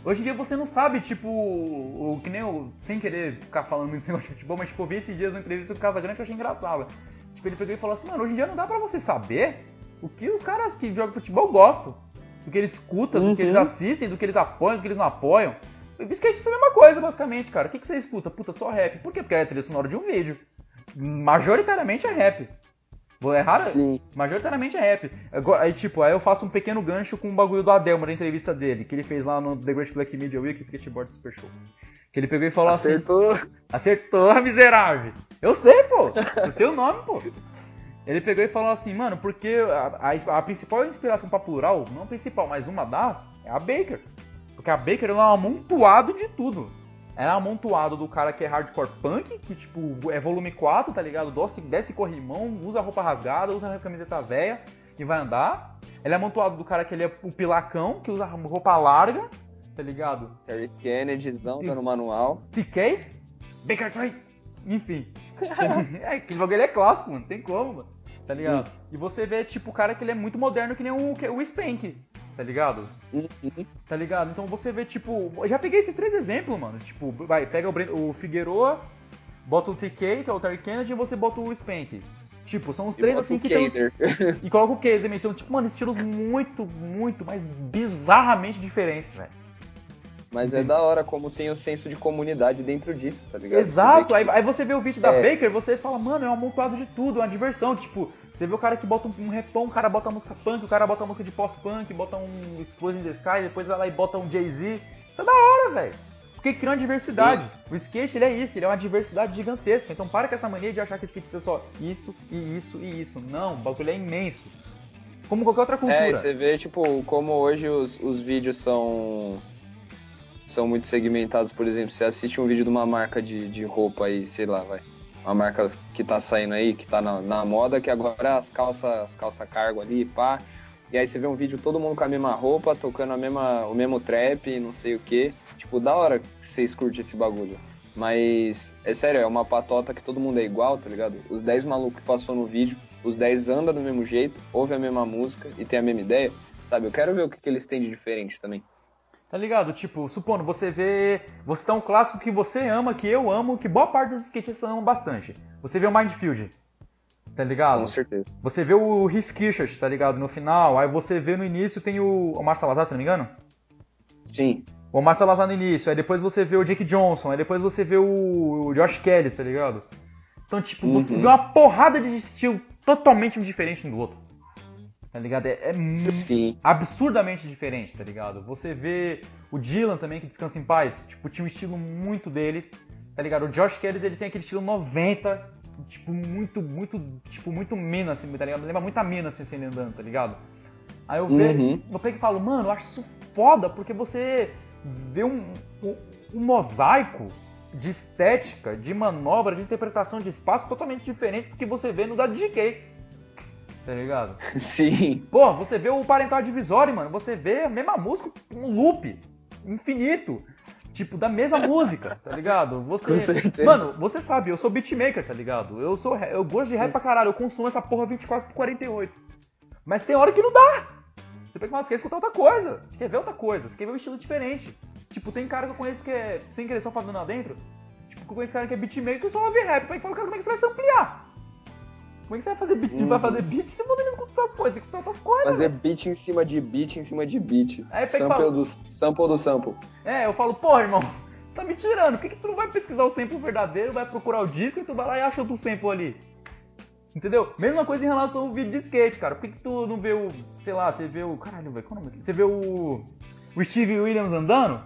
Hoje em dia você não sabe, tipo, o que nem eu, sem querer ficar falando muito [LAUGHS] negócio de futebol, mas tipo, eu vi esses dias uma entrevista do Casagrande que eu achei engraçado. Tipo, ele pegou e falou assim, mano, hoje em dia não dá pra você saber o que os caras que jogam futebol gostam. Do que eles escutam, uhum. do que eles uhum. assistem, do que eles apoiam, do que eles não apoiam. Skate é a mesma coisa, basicamente, cara. O que, que você escuta? Puta, só rap. Por quê? Porque é a trilha sonora de um vídeo. Majoritariamente é rap. É raro? Sim. Majoritariamente é rap. Aí, tipo, aí eu faço um pequeno gancho com o um bagulho do Adelmo na entrevista dele, que ele fez lá no The Great Black Media Week, Skateboard Super Show. Que ele pegou e falou Acertou. assim... Acertou. Acertou, [LAUGHS] miserável. Eu sei, pô. Eu sei o nome, pô. Ele pegou e falou assim, mano, porque a, a, a principal inspiração pra plural, não a principal, mas uma das, é a Baker. Porque a Baker ela é um amontoado de tudo. Ela é um amontoado do cara que é hardcore punk, que tipo, é volume 4, tá ligado? Desce, desce corrimão, usa roupa rasgada, usa camiseta velha e vai andar. Ela é amontoado do cara que ele é o pilacão, que usa roupa larga, tá ligado? Terry Kennedyzão, tá no manual. TK, Baker Trey, enfim. [LAUGHS] [LAUGHS] é, aquele bagulho é clássico, mano, tem como, mano. Tá ligado? Sim. E você vê, tipo, o cara que ele é muito moderno, que nem o, o Spank, tá ligado? Uhum. Tá ligado? Então você vê, tipo. Já peguei esses três exemplos, mano. Tipo, vai, pega o, o Figueroa, bota o TK, que é o Terry Kennedy, e você bota o Spank. Tipo, são os três e assim que tem. [LAUGHS] E coloca o Kader Então, tipo, mano, estilos muito, muito, mas bizarramente diferentes, velho. Mas é da hora como tem o senso de comunidade dentro disso, tá ligado? Exato, aí, aí, você vê o vídeo da é. Baker, você fala, mano, é um amontoado de tudo, é uma diversão. Tipo, Você vê o cara que bota um repão, o cara bota música punk, o cara bota música de pós-punk, bota um Explosion in the Sky, depois vai lá e bota um Jay-Z. Isso é da hora, velho. Porque cria uma diversidade. Sim. O skate, ele é isso, ele é uma diversidade gigantesca. Então para com essa mania de achar que skate é só isso, e isso, e isso. Não, o bagulho é imenso. Como qualquer outra cultura. É, você vê, tipo, como hoje os, os vídeos são são muito segmentados, por exemplo, você assiste um vídeo de uma marca de, de roupa aí, sei lá, vai uma marca que tá saindo aí, que tá na, na moda, que agora as calças, as calça cargo ali, pá. E aí você vê um vídeo todo mundo com a mesma roupa, tocando a mesma, o mesmo trap, não sei o que. Tipo, da hora que vocês curtem esse bagulho. Mas, é sério, é uma patota que todo mundo é igual, tá ligado? Os 10 malucos que passou no vídeo, os 10 andam do mesmo jeito, ouvem a mesma música e tem a mesma ideia, sabe? Eu quero ver o que, que eles têm de diferente também. Tá ligado? Tipo, supondo, você vê. Você tá um clássico que você ama, que eu amo, que boa parte dos skatistas amam bastante. Você vê o Mindfield. Tá ligado? Com certeza. Você vê o Riff Kirchert, tá ligado? No final. Aí você vê no início tem o Omar Salazar, se não me engano? Sim. O Omar Salazar no início. Aí depois você vê o Jake Johnson. Aí depois você vê o Josh Kelly, tá ligado? Então, tipo, uhum. você vê uma porrada de estilo totalmente diferente um do outro tá ligado? É, é absurdamente diferente, tá ligado? Você vê o Dylan também, que descansa em paz, tipo, tinha um estilo muito dele, tá ligado? O Josh Kelly, ele tem aquele estilo 90, tipo, muito, muito, tipo, muito mina, assim, tá ligado? Lembra muita mina, assim, sem andando, tá ligado? Aí eu, uhum. eu pego e falo, mano, eu acho isso foda, porque você vê um, um, um mosaico de estética, de manobra, de interpretação de espaço totalmente diferente do que você vê no da DK tá ligado? [LAUGHS] Sim. Pô, você vê o parental divisório, mano, você vê a mesma música, um loop infinito. Tipo, da mesma música, tá ligado? [LAUGHS] Você. Com certeza. Mano, você sabe, eu sou beatmaker, tá ligado? Eu sou. Eu gosto de rap pra caralho, eu consumo essa porra 24 por 48. Mas tem hora que não dá. Você pega e fala, você quer escutar outra coisa, você quer ver outra coisa, você quer ver um estilo diferente. Tipo, tem cara que eu conheço que é, sem querer só fazendo lá dentro, tipo, que eu conheço cara que é beatmaker que só ouve rap. Aí fala, cara, como é que você vai se ampliar? Como é que você vai fazer beat? Uhum. Vai fazer beat se você não escuta as coisas, tem que escutar outras coisas. Fazer beat em cima de beat em cima de beat. Aí sample, fala... do, sample do sample. É, eu falo, porra, irmão, [LAUGHS] tá me tirando. Por que, que tu não vai pesquisar o sample verdadeiro, vai procurar o disco e tu vai lá e acha outro sample ali? Entendeu? Mesma coisa em relação ao vídeo de skate, cara. Por que, que tu não vê o. Sei lá, você vê o. Caralho, velho, qual é o nome Você vê o. O Steve Williams andando?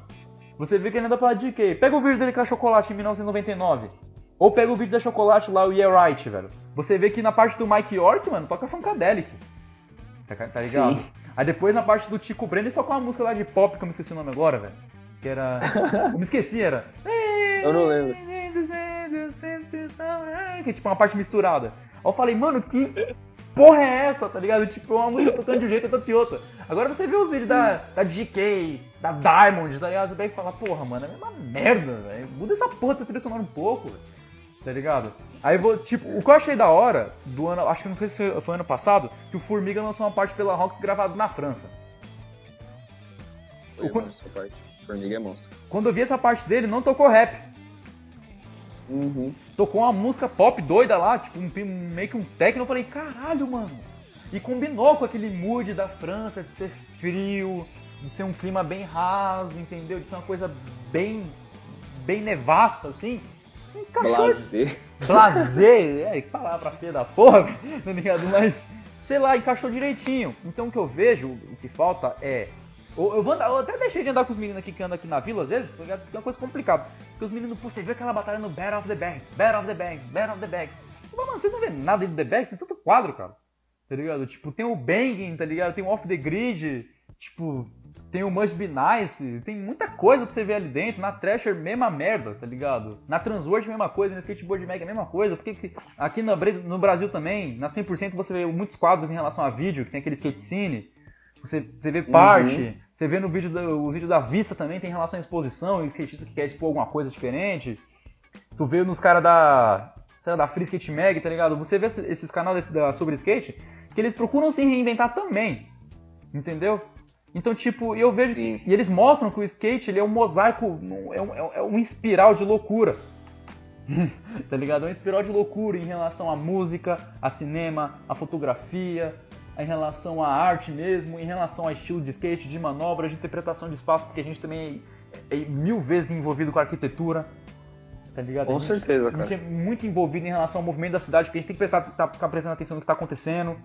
Você vê que ele anda pra DK. Pega o vídeo dele com a chocolate em 1999. Ou pega o vídeo da Chocolate lá, o Yeah Right, velho. Você vê que na parte do Mike York, mano, toca Funkadelic. Tá, tá ligado? Sim. Aí depois na parte do Tico Breno, eles tocam uma música lá de pop, que eu me esqueci o nome agora, velho. Que era. [LAUGHS] eu me esqueci, era. Eu não lembro. Que é tipo uma parte misturada. Aí eu falei, mano, que porra é essa, tá ligado? Tipo, uma música tocando de um jeito, outra de outra. Agora você vê os vídeos da, da GK, da Diamond, tá ligado? Você pega e fala, porra, mano, é uma merda, velho. Muda essa porra, tá trilha um pouco, velho tá ligado? Aí vou, tipo, o que eu achei da hora do ano, acho que não sei se foi ano passado, que o Formiga lançou uma parte pela Rox gravado na França. Foi o, essa parte. Formiga é monstro. Quando eu vi essa parte dele, não tocou rap. Uhum. Tocou uma música pop doida lá, tipo, um, meio que um techno. Eu falei, caralho, mano. E combinou com aquele mood da França, de ser frio, de ser um clima bem raso, entendeu? De ser uma coisa bem, bem nevasca, assim. Encaixou. Blazer. Blazer, é, que palavra feia da porra, [LAUGHS] tá ligado? Mas, sei lá, encaixou direitinho. Então o que eu vejo, o que falta é. Eu, vou andar, eu até deixei de andar com os meninos aqui que andam aqui na vila às vezes, porque é uma coisa complicada. Porque os meninos, pô, você vê aquela batalha no Battle of the Banks, Battle of the Banks, Battle of the Banks. Falo, mano, vocês não vê nada de The Banks, tem tanto quadro, cara. Tá ligado? Tipo, tem o Banging, tá ligado? Tem o Off the Grid, tipo, tem o Must Be Nice, tem muita coisa pra você ver ali dentro. Na Thrasher, mesma merda, tá ligado? Na Transworld, mesma coisa. No Skateboard Mag, mesma coisa. Porque aqui no, Brasil também, na 100% você vê muitos quadros em relação a vídeo, que tem aquele skate cine. Você, você vê parte, uhum. você vê no vídeo, do, o vídeo da vista também tem relação à exposição, o skatista que quer expor alguma coisa diferente. Tu vê nos caras da, sei lá, da Free Skate Mag, tá ligado? Você vê esses canais da, sobre skate, que eles procuram se reinventar também, entendeu? Então, tipo, eu vejo. Sim. E eles mostram que o skate ele é um mosaico, é um, é um espiral de loucura. [LAUGHS] tá ligado? É um espiral de loucura em relação à música, a cinema, a fotografia, em relação à arte mesmo, em relação ao estilo de skate, de manobra, de interpretação de espaço, porque a gente também é, é mil vezes envolvido com a arquitetura. Tá ligado? Com a gente, certeza, A gente cara. é muito envolvido em relação ao movimento da cidade, porque a gente tem que prestar, tá, ficar prestando atenção no que tá acontecendo.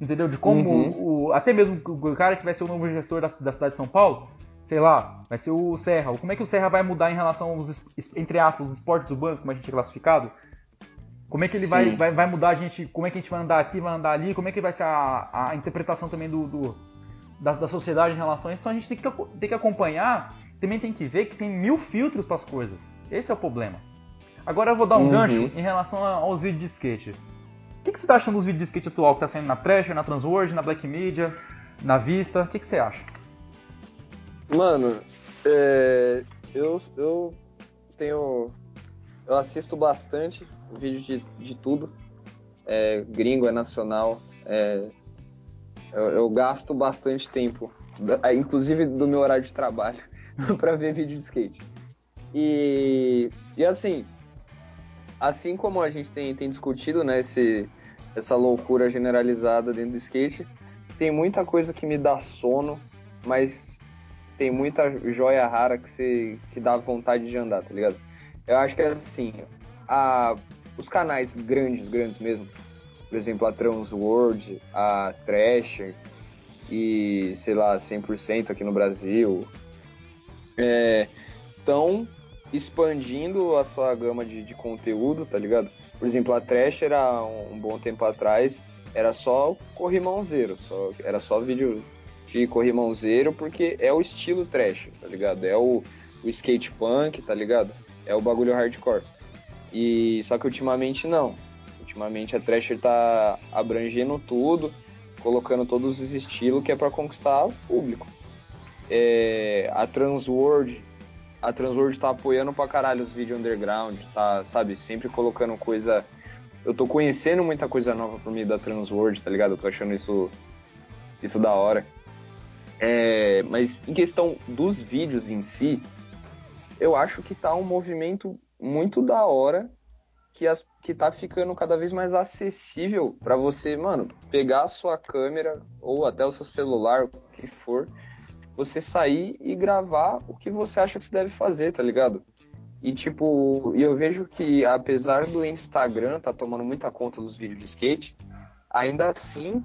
Entendeu? De como Uhum. o, até mesmo o cara que vai ser o novo gestor da, da cidade de São Paulo, sei lá, vai ser o Serra. Como é que o Serra vai mudar em relação aos, entre aspas, os esportes urbanos, como a gente é classificado? Como é que ele vai, vai, vai mudar a gente? Como é que a gente vai andar aqui, vai andar ali? Como é que vai ser a, a interpretação também do, do- da, da sociedade em relação a isso? Então a gente tem que, tem que acompanhar, também tem que ver que tem mil filtros para as coisas. Esse é o problema. Agora eu vou dar um Uhum. gancho em relação a- aos vídeos de skate. Que, que você tá achando dos vídeos de skate atual que tá saindo na Thrasher, na Transworld, na Black Media, na Vista? O que, que você acha? Mano, é, eu, eu tenho. Eu assisto bastante vídeo de, de tudo. É, gringo, é nacional. é, eu, eu gasto bastante tempo, da- inclusive do meu horário de trabalho, [LAUGHS] pra ver vídeo de skate. E, e assim, assim como a gente tem, tem discutido, né, esse, essa loucura generalizada dentro do skate, tem muita coisa que me dá sono, mas tem muita joia rara que, você, que dá vontade de andar, tá ligado? Eu acho que é assim, a, os canais grandes, grandes mesmo, por exemplo, a Transworld, a Thrasher e, sei lá, 100% aqui no Brasil, estão expandindo a sua gama de, de conteúdo, tá ligado? Por exemplo, a Thrasher, há um, um bom tempo atrás, era só corrimãozeiro, só, era só vídeo de corrimãozeiro, porque é o estilo trash, tá ligado? É o, o skate punk, tá ligado? É o bagulho hardcore. E só que ultimamente não. Ultimamente a Thrasher tá abrangendo tudo, colocando todos os estilos que é para conquistar o público. É, a Transworld, a Transworld tá apoiando pra caralho os vídeos underground, tá, sabe, sempre colocando coisa. Eu tô conhecendo muita coisa nova por meio da Transworld, tá ligado? Eu tô achando isso, isso da hora. É, mas em questão dos vídeos em si, eu acho que tá um movimento muito da hora que, as, que tá ficando cada vez mais acessível para você, mano, pegar a sua câmera ou até o seu celular, o que for, você sair e gravar o que você acha que você deve fazer, tá ligado? E tipo, eu vejo que apesar do Instagram tá tomando muita conta dos vídeos de skate, ainda assim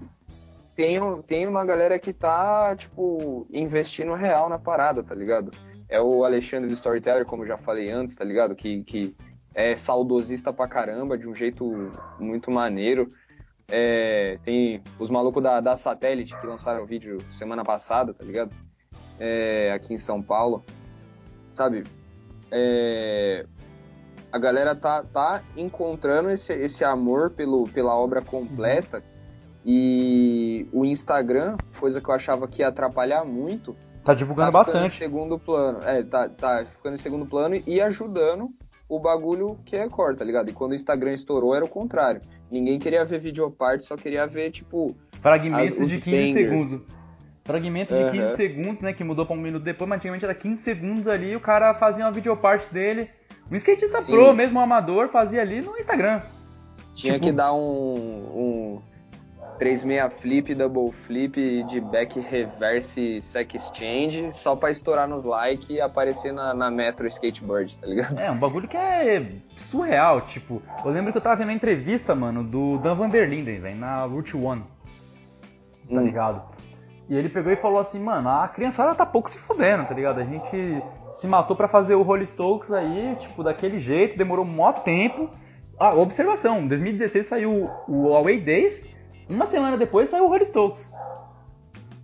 tem, tem uma galera que tá, tipo, investindo real na parada, tá ligado? É o Alexandre do Storyteller, como eu já falei antes, tá ligado? Que, que é saudosista pra caramba, de um jeito muito maneiro. É, tem os malucos da, da Satélite que lançaram o vídeo semana passada, tá ligado? É, aqui em São Paulo. Sabe? É, a galera tá, tá encontrando esse, esse amor pelo, pela obra completa. E o Instagram, coisa que eu achava que ia atrapalhar muito, Tá divulgando tá bastante. segundo plano. É, tá, tá ficando em segundo plano e ajudando o bagulho que é core, tá ligado? E quando o Instagram estourou era o contrário. Ninguém queria ver videoparte, só queria ver, tipo, Fragmentos As- de 15 banger. segundos. Fragmento de 15 Aham. segundos, né? Que mudou pra um minuto depois, mas antigamente era 15 segundos ali e o cara fazia uma videoparte dele. Um skatista Sim. pro, mesmo um amador, fazia ali no Instagram. tinha Tipo- que dar um, um 36 flip, double flip de back reverse sec exchange só pra estourar nos likes e aparecer na, na Metro Skateboard, tá ligado? É, um bagulho que é surreal, tipo. Eu lembro que eu tava vendo a entrevista, mano, do Dan Van der Linden, velho, na Route One, tá Hum. ligado? E ele pegou e falou assim, mano, a criançada tá pouco se fudendo, tá ligado? A gente se matou pra fazer o Holy Stokes aí, tipo, daquele jeito, demorou mó tempo. Ah, observação, em 2016 saiu o Away Days, uma semana depois saiu o Holy Stokes.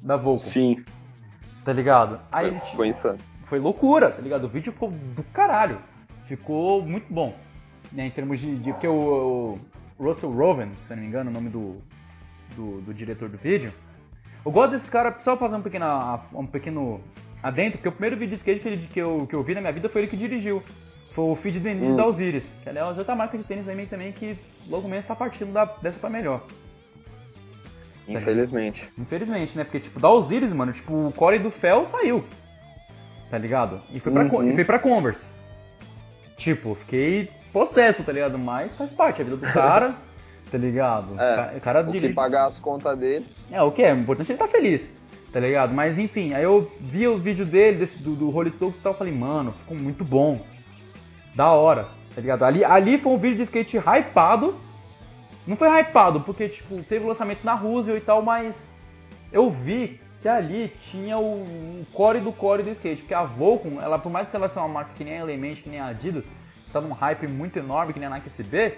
Da Volco, Sim, tá ligado? Aí ele, foi insano. foi loucura, tá ligado? O vídeo ficou do caralho. Ficou muito bom. Né, em termos de. de porque o, o Russell Roven, se eu não me engano, o nome do, do, do diretor do vídeo. Eu gosto desses caras, só fazer um pequeno, um pequeno adentro, porque o primeiro vídeo de skate que, ele, que, eu, que eu vi na minha vida foi ele que dirigiu. Foi o Feed Denise Hum. da Osiris, que aliás é outra marca de tênis também, também que logo menos tá partindo da, dessa pra melhor. Infelizmente. Infelizmente, né? Porque, tipo, da Osiris, mano, tipo, o core do Fel saiu. Tá ligado? E foi pra, Uhum. E foi pra Converse. Tipo, fiquei possesso, tá ligado? Mas faz parte, a vida do cara, [LAUGHS] tá ligado? É, o cara O que pagar as contas dele. É, o que é, o importante é ele tá feliz, tá ligado? Mas enfim, aí eu vi o vídeo dele, desse, do, do Holy Stokes e tal, eu falei, mano, ficou muito bom. Da hora. Tá ligado? Ali, ali foi um vídeo de skate hypado. Não foi hypado, porque, tipo, teve o lançamento na Rússia e tal, mas eu vi que ali tinha o, o core do core do skate. Porque a Volcom, ela, por mais que ela seja uma marca que nem a Element, que nem a Adidas, tá num hype muito enorme, que nem a Nike SB,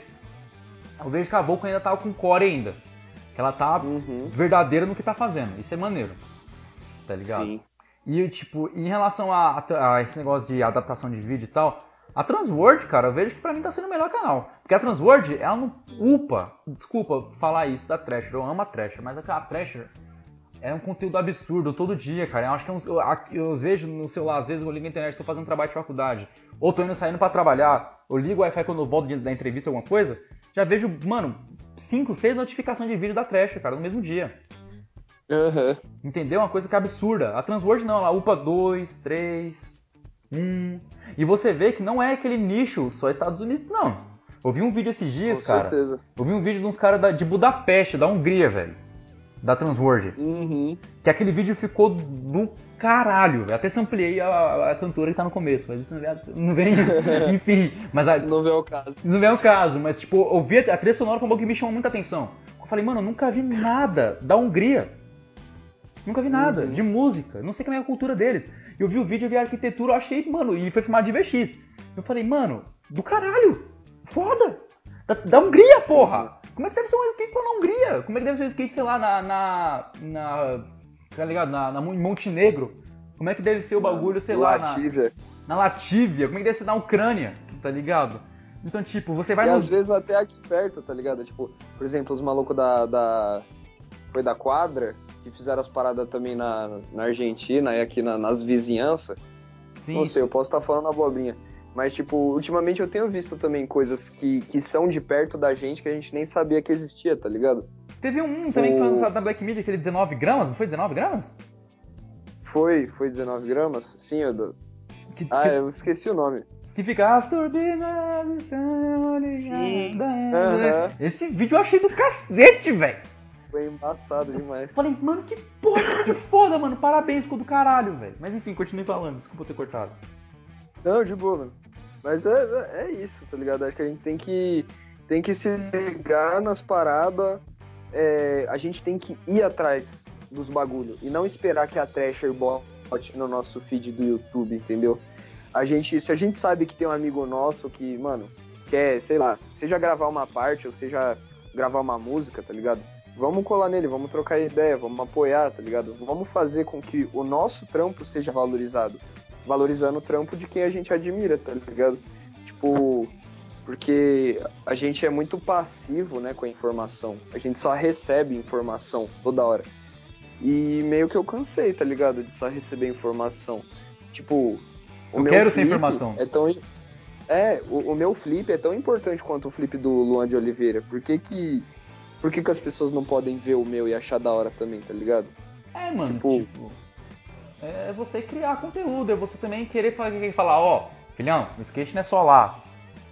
eu vejo que a Volcom ainda tá com core ainda. Que ela tá Uhum. verdadeira no que tá fazendo. Isso é maneiro. Tá ligado? Sim. E, tipo, em relação a, a- a esse negócio de adaptação de vídeo e tal, a Transworld, cara, eu vejo que pra mim tá sendo o melhor canal. Porque a Transworld, ela não upa, desculpa falar isso da Thrasher, eu amo a Thrasher, mas aquela Thrasher é um conteúdo absurdo todo dia, cara. Eu acho que é uns- eu, eu vejo no celular, às vezes eu ligo a internet, tô fazendo trabalho de faculdade, ou tô indo saindo pra trabalhar, eu ligo o Wi-Fi quando eu volto da entrevista, alguma coisa, já vejo, mano, 5, 6 notificações de vídeo da Thrasher, cara, no mesmo dia. Aham. Entendeu? Uma coisa que é absurda. A Transworld não, ela upa 2, 3, 1. E você vê que não é aquele nicho só Estados Unidos, não. Eu vi um vídeo esses Com dias, cara. certeza. Eu vi um vídeo de uns caras de Budapeste, da Hungria, velho. Da Transworld. Uhum. Que aquele vídeo ficou do caralho. Até sampliei a, a cantora que tá no começo, mas isso não vem. Não vem [LAUGHS] enfim, mas a, Se não vê o caso. não é o caso, mas tipo, eu vi a trilha sonora como que me chamou muita atenção. Eu falei, mano, eu nunca vi nada da Hungria. Nunca vi nada Uhum. de música. Não sei como é a cultura deles. Eu vi o vídeo, eu vi a arquitetura, eu achei, mano, e foi filmado de VX. Eu falei, mano, do caralho. Foda. Da, da Hungria, porra. Como é que deve ser um skate lá na Hungria? Como é que deve ser um skate, sei lá, na. na. na tá ligado? Na, na Mon- Montenegro? Como é que deve ser o bagulho, sei lá, na, Lativia. na Latívia? Como é que deve ser na Ucrânia? Tá ligado? Então, tipo, você vai E nos às vezes até aqui perto, tá ligado? Tipo, por exemplo, os malucos da, da. Foi da quadra, que fizeram as paradas também na, na Argentina e aqui na- nas vizinhanças. Sim, Não sei, eu posso estar falando abobrinha. Mas, tipo, ultimamente eu tenho visto também coisas que, que são de perto da gente que a gente nem sabia que existia, tá ligado? Teve um também que foi O- lançado na Black Media, aquele 19 gramas, não foi 19 gramas? Foi, foi 19 gramas? Sim, eu. Que, Ah, que, eu esqueci o nome. que fica as turbinas estão ligadas. Aham. Esse vídeo eu achei do cacete, velho. Foi embaçado demais. Falei, mano, que porra vídeo foda, mano. Parabéns, ficou do caralho, velho. Mas enfim, continue falando, desculpa eu ter cortado. Não, de boa, mano. Mas é, é é isso, tá ligado? Acho que a gente tem que, tem que se ligar nas paradas. é, a gente tem que ir atrás dos bagulho e não esperar que a Thrasher bote no nosso feed do YouTube, entendeu? A gente, se a gente sabe que tem um amigo nosso que, mano, quer, sei lá, seja gravar uma parte ou seja gravar uma música, tá ligado? Vamos colar nele, vamos trocar ideia, vamos apoiar, tá ligado? Vamos fazer com que o nosso trampo seja valorizado valorizando o trampo de quem a gente admira, tá ligado? Tipo, porque a gente é muito passivo, né, com a informação. A gente só recebe informação toda hora. E meio que eu cansei, tá ligado? De só receber informação. Tipo, o Eu meu quero ser informação. É tão É, o, o meu flip é tão importante quanto o flip do Luan de Oliveira. Por que que por que, que as pessoas não podem ver o meu e achar da hora também, tá ligado? É, mano, Tipo- tipo. É você criar conteúdo, é você também querer falar, falar ó, filhão, o skate não é só lá.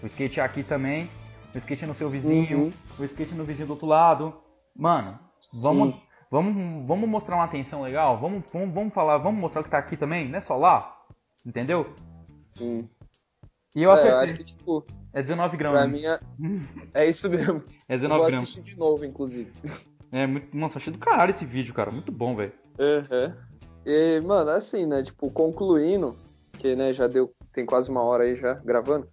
O skate é aqui também, o skate é no seu vizinho, Uhum. o skate é no vizinho do outro lado. Mano, vamos, Sim. vamos, vamos mostrar uma atenção legal, vamos, vamos, vamos falar, vamos mostrar que tá aqui também, não é só lá. Entendeu? Sim. E eu É, acertei. eu acho que, tipo, É 19 pra gramas. mim é, [LAUGHS] é isso mesmo. É Eu 19 vou gramas. assistir de novo, inclusive. É muito. Nossa, achei do caralho esse vídeo, cara. Muito bom, velho. Aham. E, mano, assim, né? Tipo, concluindo, que, né, já deu. Tem quase uma hora aí já gravando.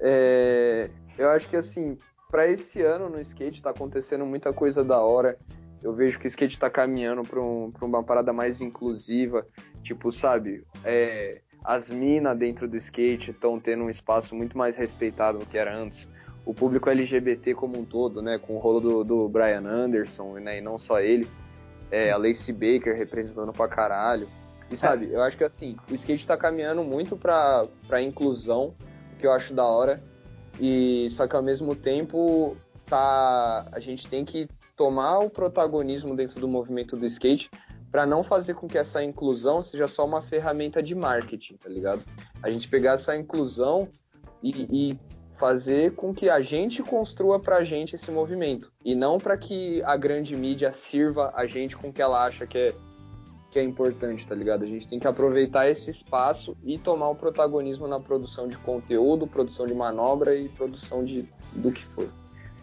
É, eu acho que, assim, pra esse ano no skate tá acontecendo muita coisa da hora. Eu vejo que o skate tá caminhando pra, um, pra uma parada mais inclusiva. Tipo, sabe? É, as minas dentro do skate estão tendo um espaço muito mais respeitado do que era antes. O público LGBT como um todo, né? Com o rolo do, do Brian Anderson, né? E não só ele. É, a Lacey Baker representando pra caralho. E sabe, eu acho que assim, o skate tá caminhando muito pra, pra inclusão, que eu acho da hora. E só que ao mesmo tempo tá a gente tem que tomar o protagonismo dentro do movimento do skate para não fazer com que essa inclusão seja só uma ferramenta de marketing, tá ligado? A gente pegar essa inclusão e, e fazer com que a gente construa pra gente esse movimento e não para que a grande mídia sirva a gente com o que ela acha que é que é importante, tá ligado? A gente tem que aproveitar esse espaço e tomar o protagonismo na produção de conteúdo, produção de manobra e produção de do que for.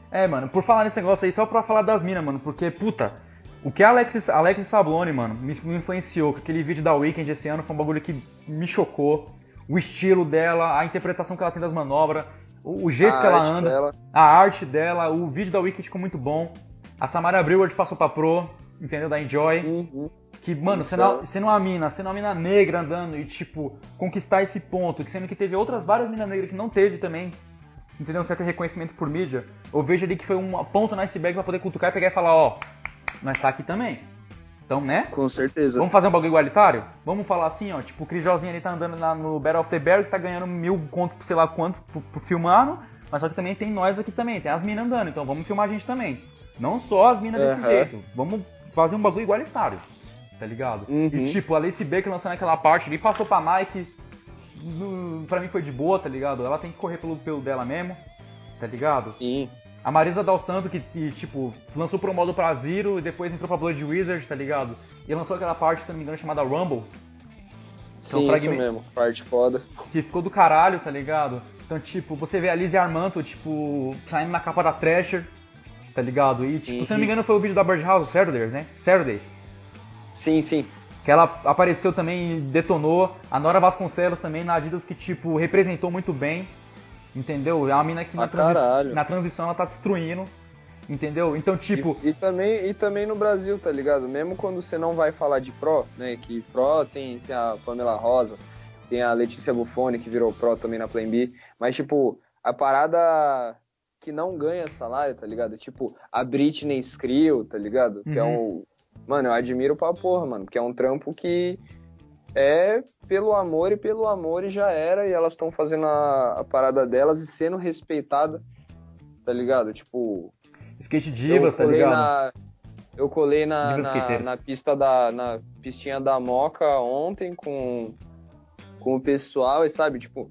É, mano, por falar nesse negócio aí, só pra falar das minas, mano, porque, puta, o que a Alex, Alex Sablone, mano, me, me influenciou, com aquele vídeo da Weekend esse ano foi um bagulho que me chocou. O estilo dela, a interpretação que ela tem das manobras, o, o jeito A que ela anda, dela. a arte dela, o vídeo da Weekend ficou muito bom. A Samara Brewer passou pra Pro, entendeu? Da Enjoy. Uhum. Que, mano, sendo, uma- sendo uma mina, sendo uma mina negra andando e, tipo, conquistar esse ponto, que sendo que teve outras várias minas negras que não teve também, entendeu? Um certo reconhecimento por mídia. Eu vejo ali que foi um ponto no iceberg pra poder cutucar e pegar e falar, ó, nós tá aqui também. Então, né? Com certeza. Vamos fazer um bagulho igualitário? Vamos falar assim, ó, tipo, o Chris Josinho ali tá andando lá no Battle of the Bear, que tá ganhando mil conto, por sei lá quanto, por, por filmando, mas só que também tem nós aqui também, tem as minas andando, então vamos filmar a gente também. Não só as minas desse Aham. jeito, vamos fazer um bagulho igualitário, tá ligado? Uhum. E tipo, a Lacey Baker lançando aquela parte ali, passou pra Nike, no- pra mim foi de boa, tá ligado? Ela tem que correr pelo, pelo dela mesmo, tá ligado? Sim. A Marisa Dal Santo, que, que, tipo, lançou pro modo pra Zero e depois entrou pra Blood Wizard, tá ligado? E lançou aquela parte, se não me engano, chamada Rumble, Então, Sim, fragmen- isso mesmo. Parte foda. que ficou do caralho, tá ligado? Então, tipo, você vê a Lizzie Armanto, tipo, saindo na capa da Thrasher, tá ligado? E, Sim. tipo, se não me engano, foi o vídeo da Birdhouse, Saturdays, né? Saturdays. Sim, sim. Que ela apareceu também e detonou. A Nora Vasconcelos também na Adidas, que, tipo, representou muito bem. Entendeu? É uma mina que na, Pra transi- na transição ela tá destruindo. Entendeu? Então, tipo, E, e também, e também no Brasil, tá ligado? Mesmo quando você não vai falar de Pro, né? Que Pro tem, tem a Pamela Rosa, tem a Letícia Buffoni, que virou Pro também na Plan B. Mas, tipo, a parada que não ganha salário, tá ligado? Tipo, a Britney Skrill, tá ligado? Que é um. Mano, eu admiro pra porra, mano. Porque é um trampo que é pelo amor e pelo amor e já era. E elas estão fazendo a, a parada delas e sendo respeitada, tá ligado? Tipo, skate divas, tá ligado? Na, eu colei na, na, na pista da. na pistinha da Moca ontem com, com o pessoal e sabe, tipo,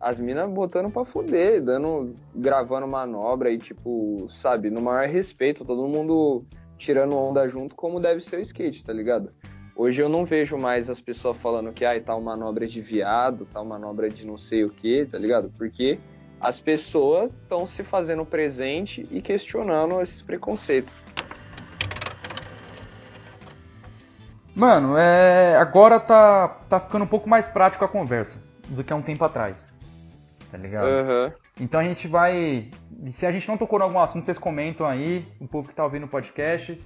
as minas botando pra fuder, dando. gravando manobra e, tipo, sabe, no maior respeito, todo mundo tirando onda junto como deve ser o skate, tá ligado? Hoje eu não vejo mais as pessoas falando que ai, tal manobra de viado, tal manobra é de não sei o que, tá ligado? Porque as pessoas estão se fazendo presente e questionando esses preconceitos. Mano, é, agora tá, tá ficando um pouco mais prático a conversa do que há um tempo atrás. Tá ligado? Aham. Então a gente vai. Se a gente não tocou em algum assunto, vocês comentam aí, o povo que tá ouvindo o podcast,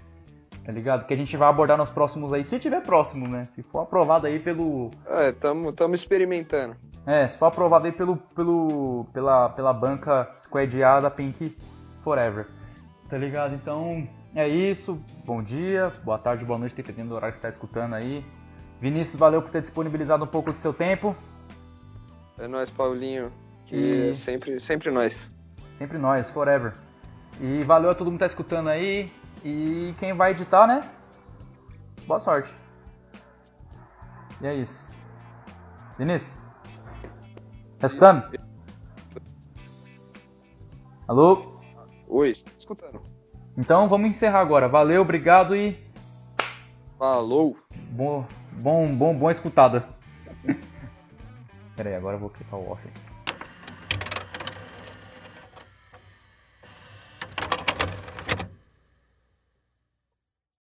tá ligado? Que a gente vai abordar nos próximos aí, se tiver próximo, né? Se for aprovado aí pelo. É, tamo, tamo experimentando. É, se for aprovado aí pelo, pelo, pela, pela banca squadeada Pink Forever. Tá ligado? Então é isso. Bom dia, boa tarde, boa noite, dependendo do horário que você tá escutando aí. Vinícius, valeu por ter disponibilizado um pouco do seu tempo. É nóis, Paulinho. Que E- sempre, sempre nós. Sempre nós, forever. E valeu a todo mundo que tá escutando aí. E quem vai editar, né? Boa sorte. E é isso. Vinícius? Tá escutando? Alô? Oi, tô escutando. Então vamos encerrar agora. Valeu, obrigado e Falou! bom, bom, bom, boa escutada. [LAUGHS] Pera aí, agora eu vou clicar o off.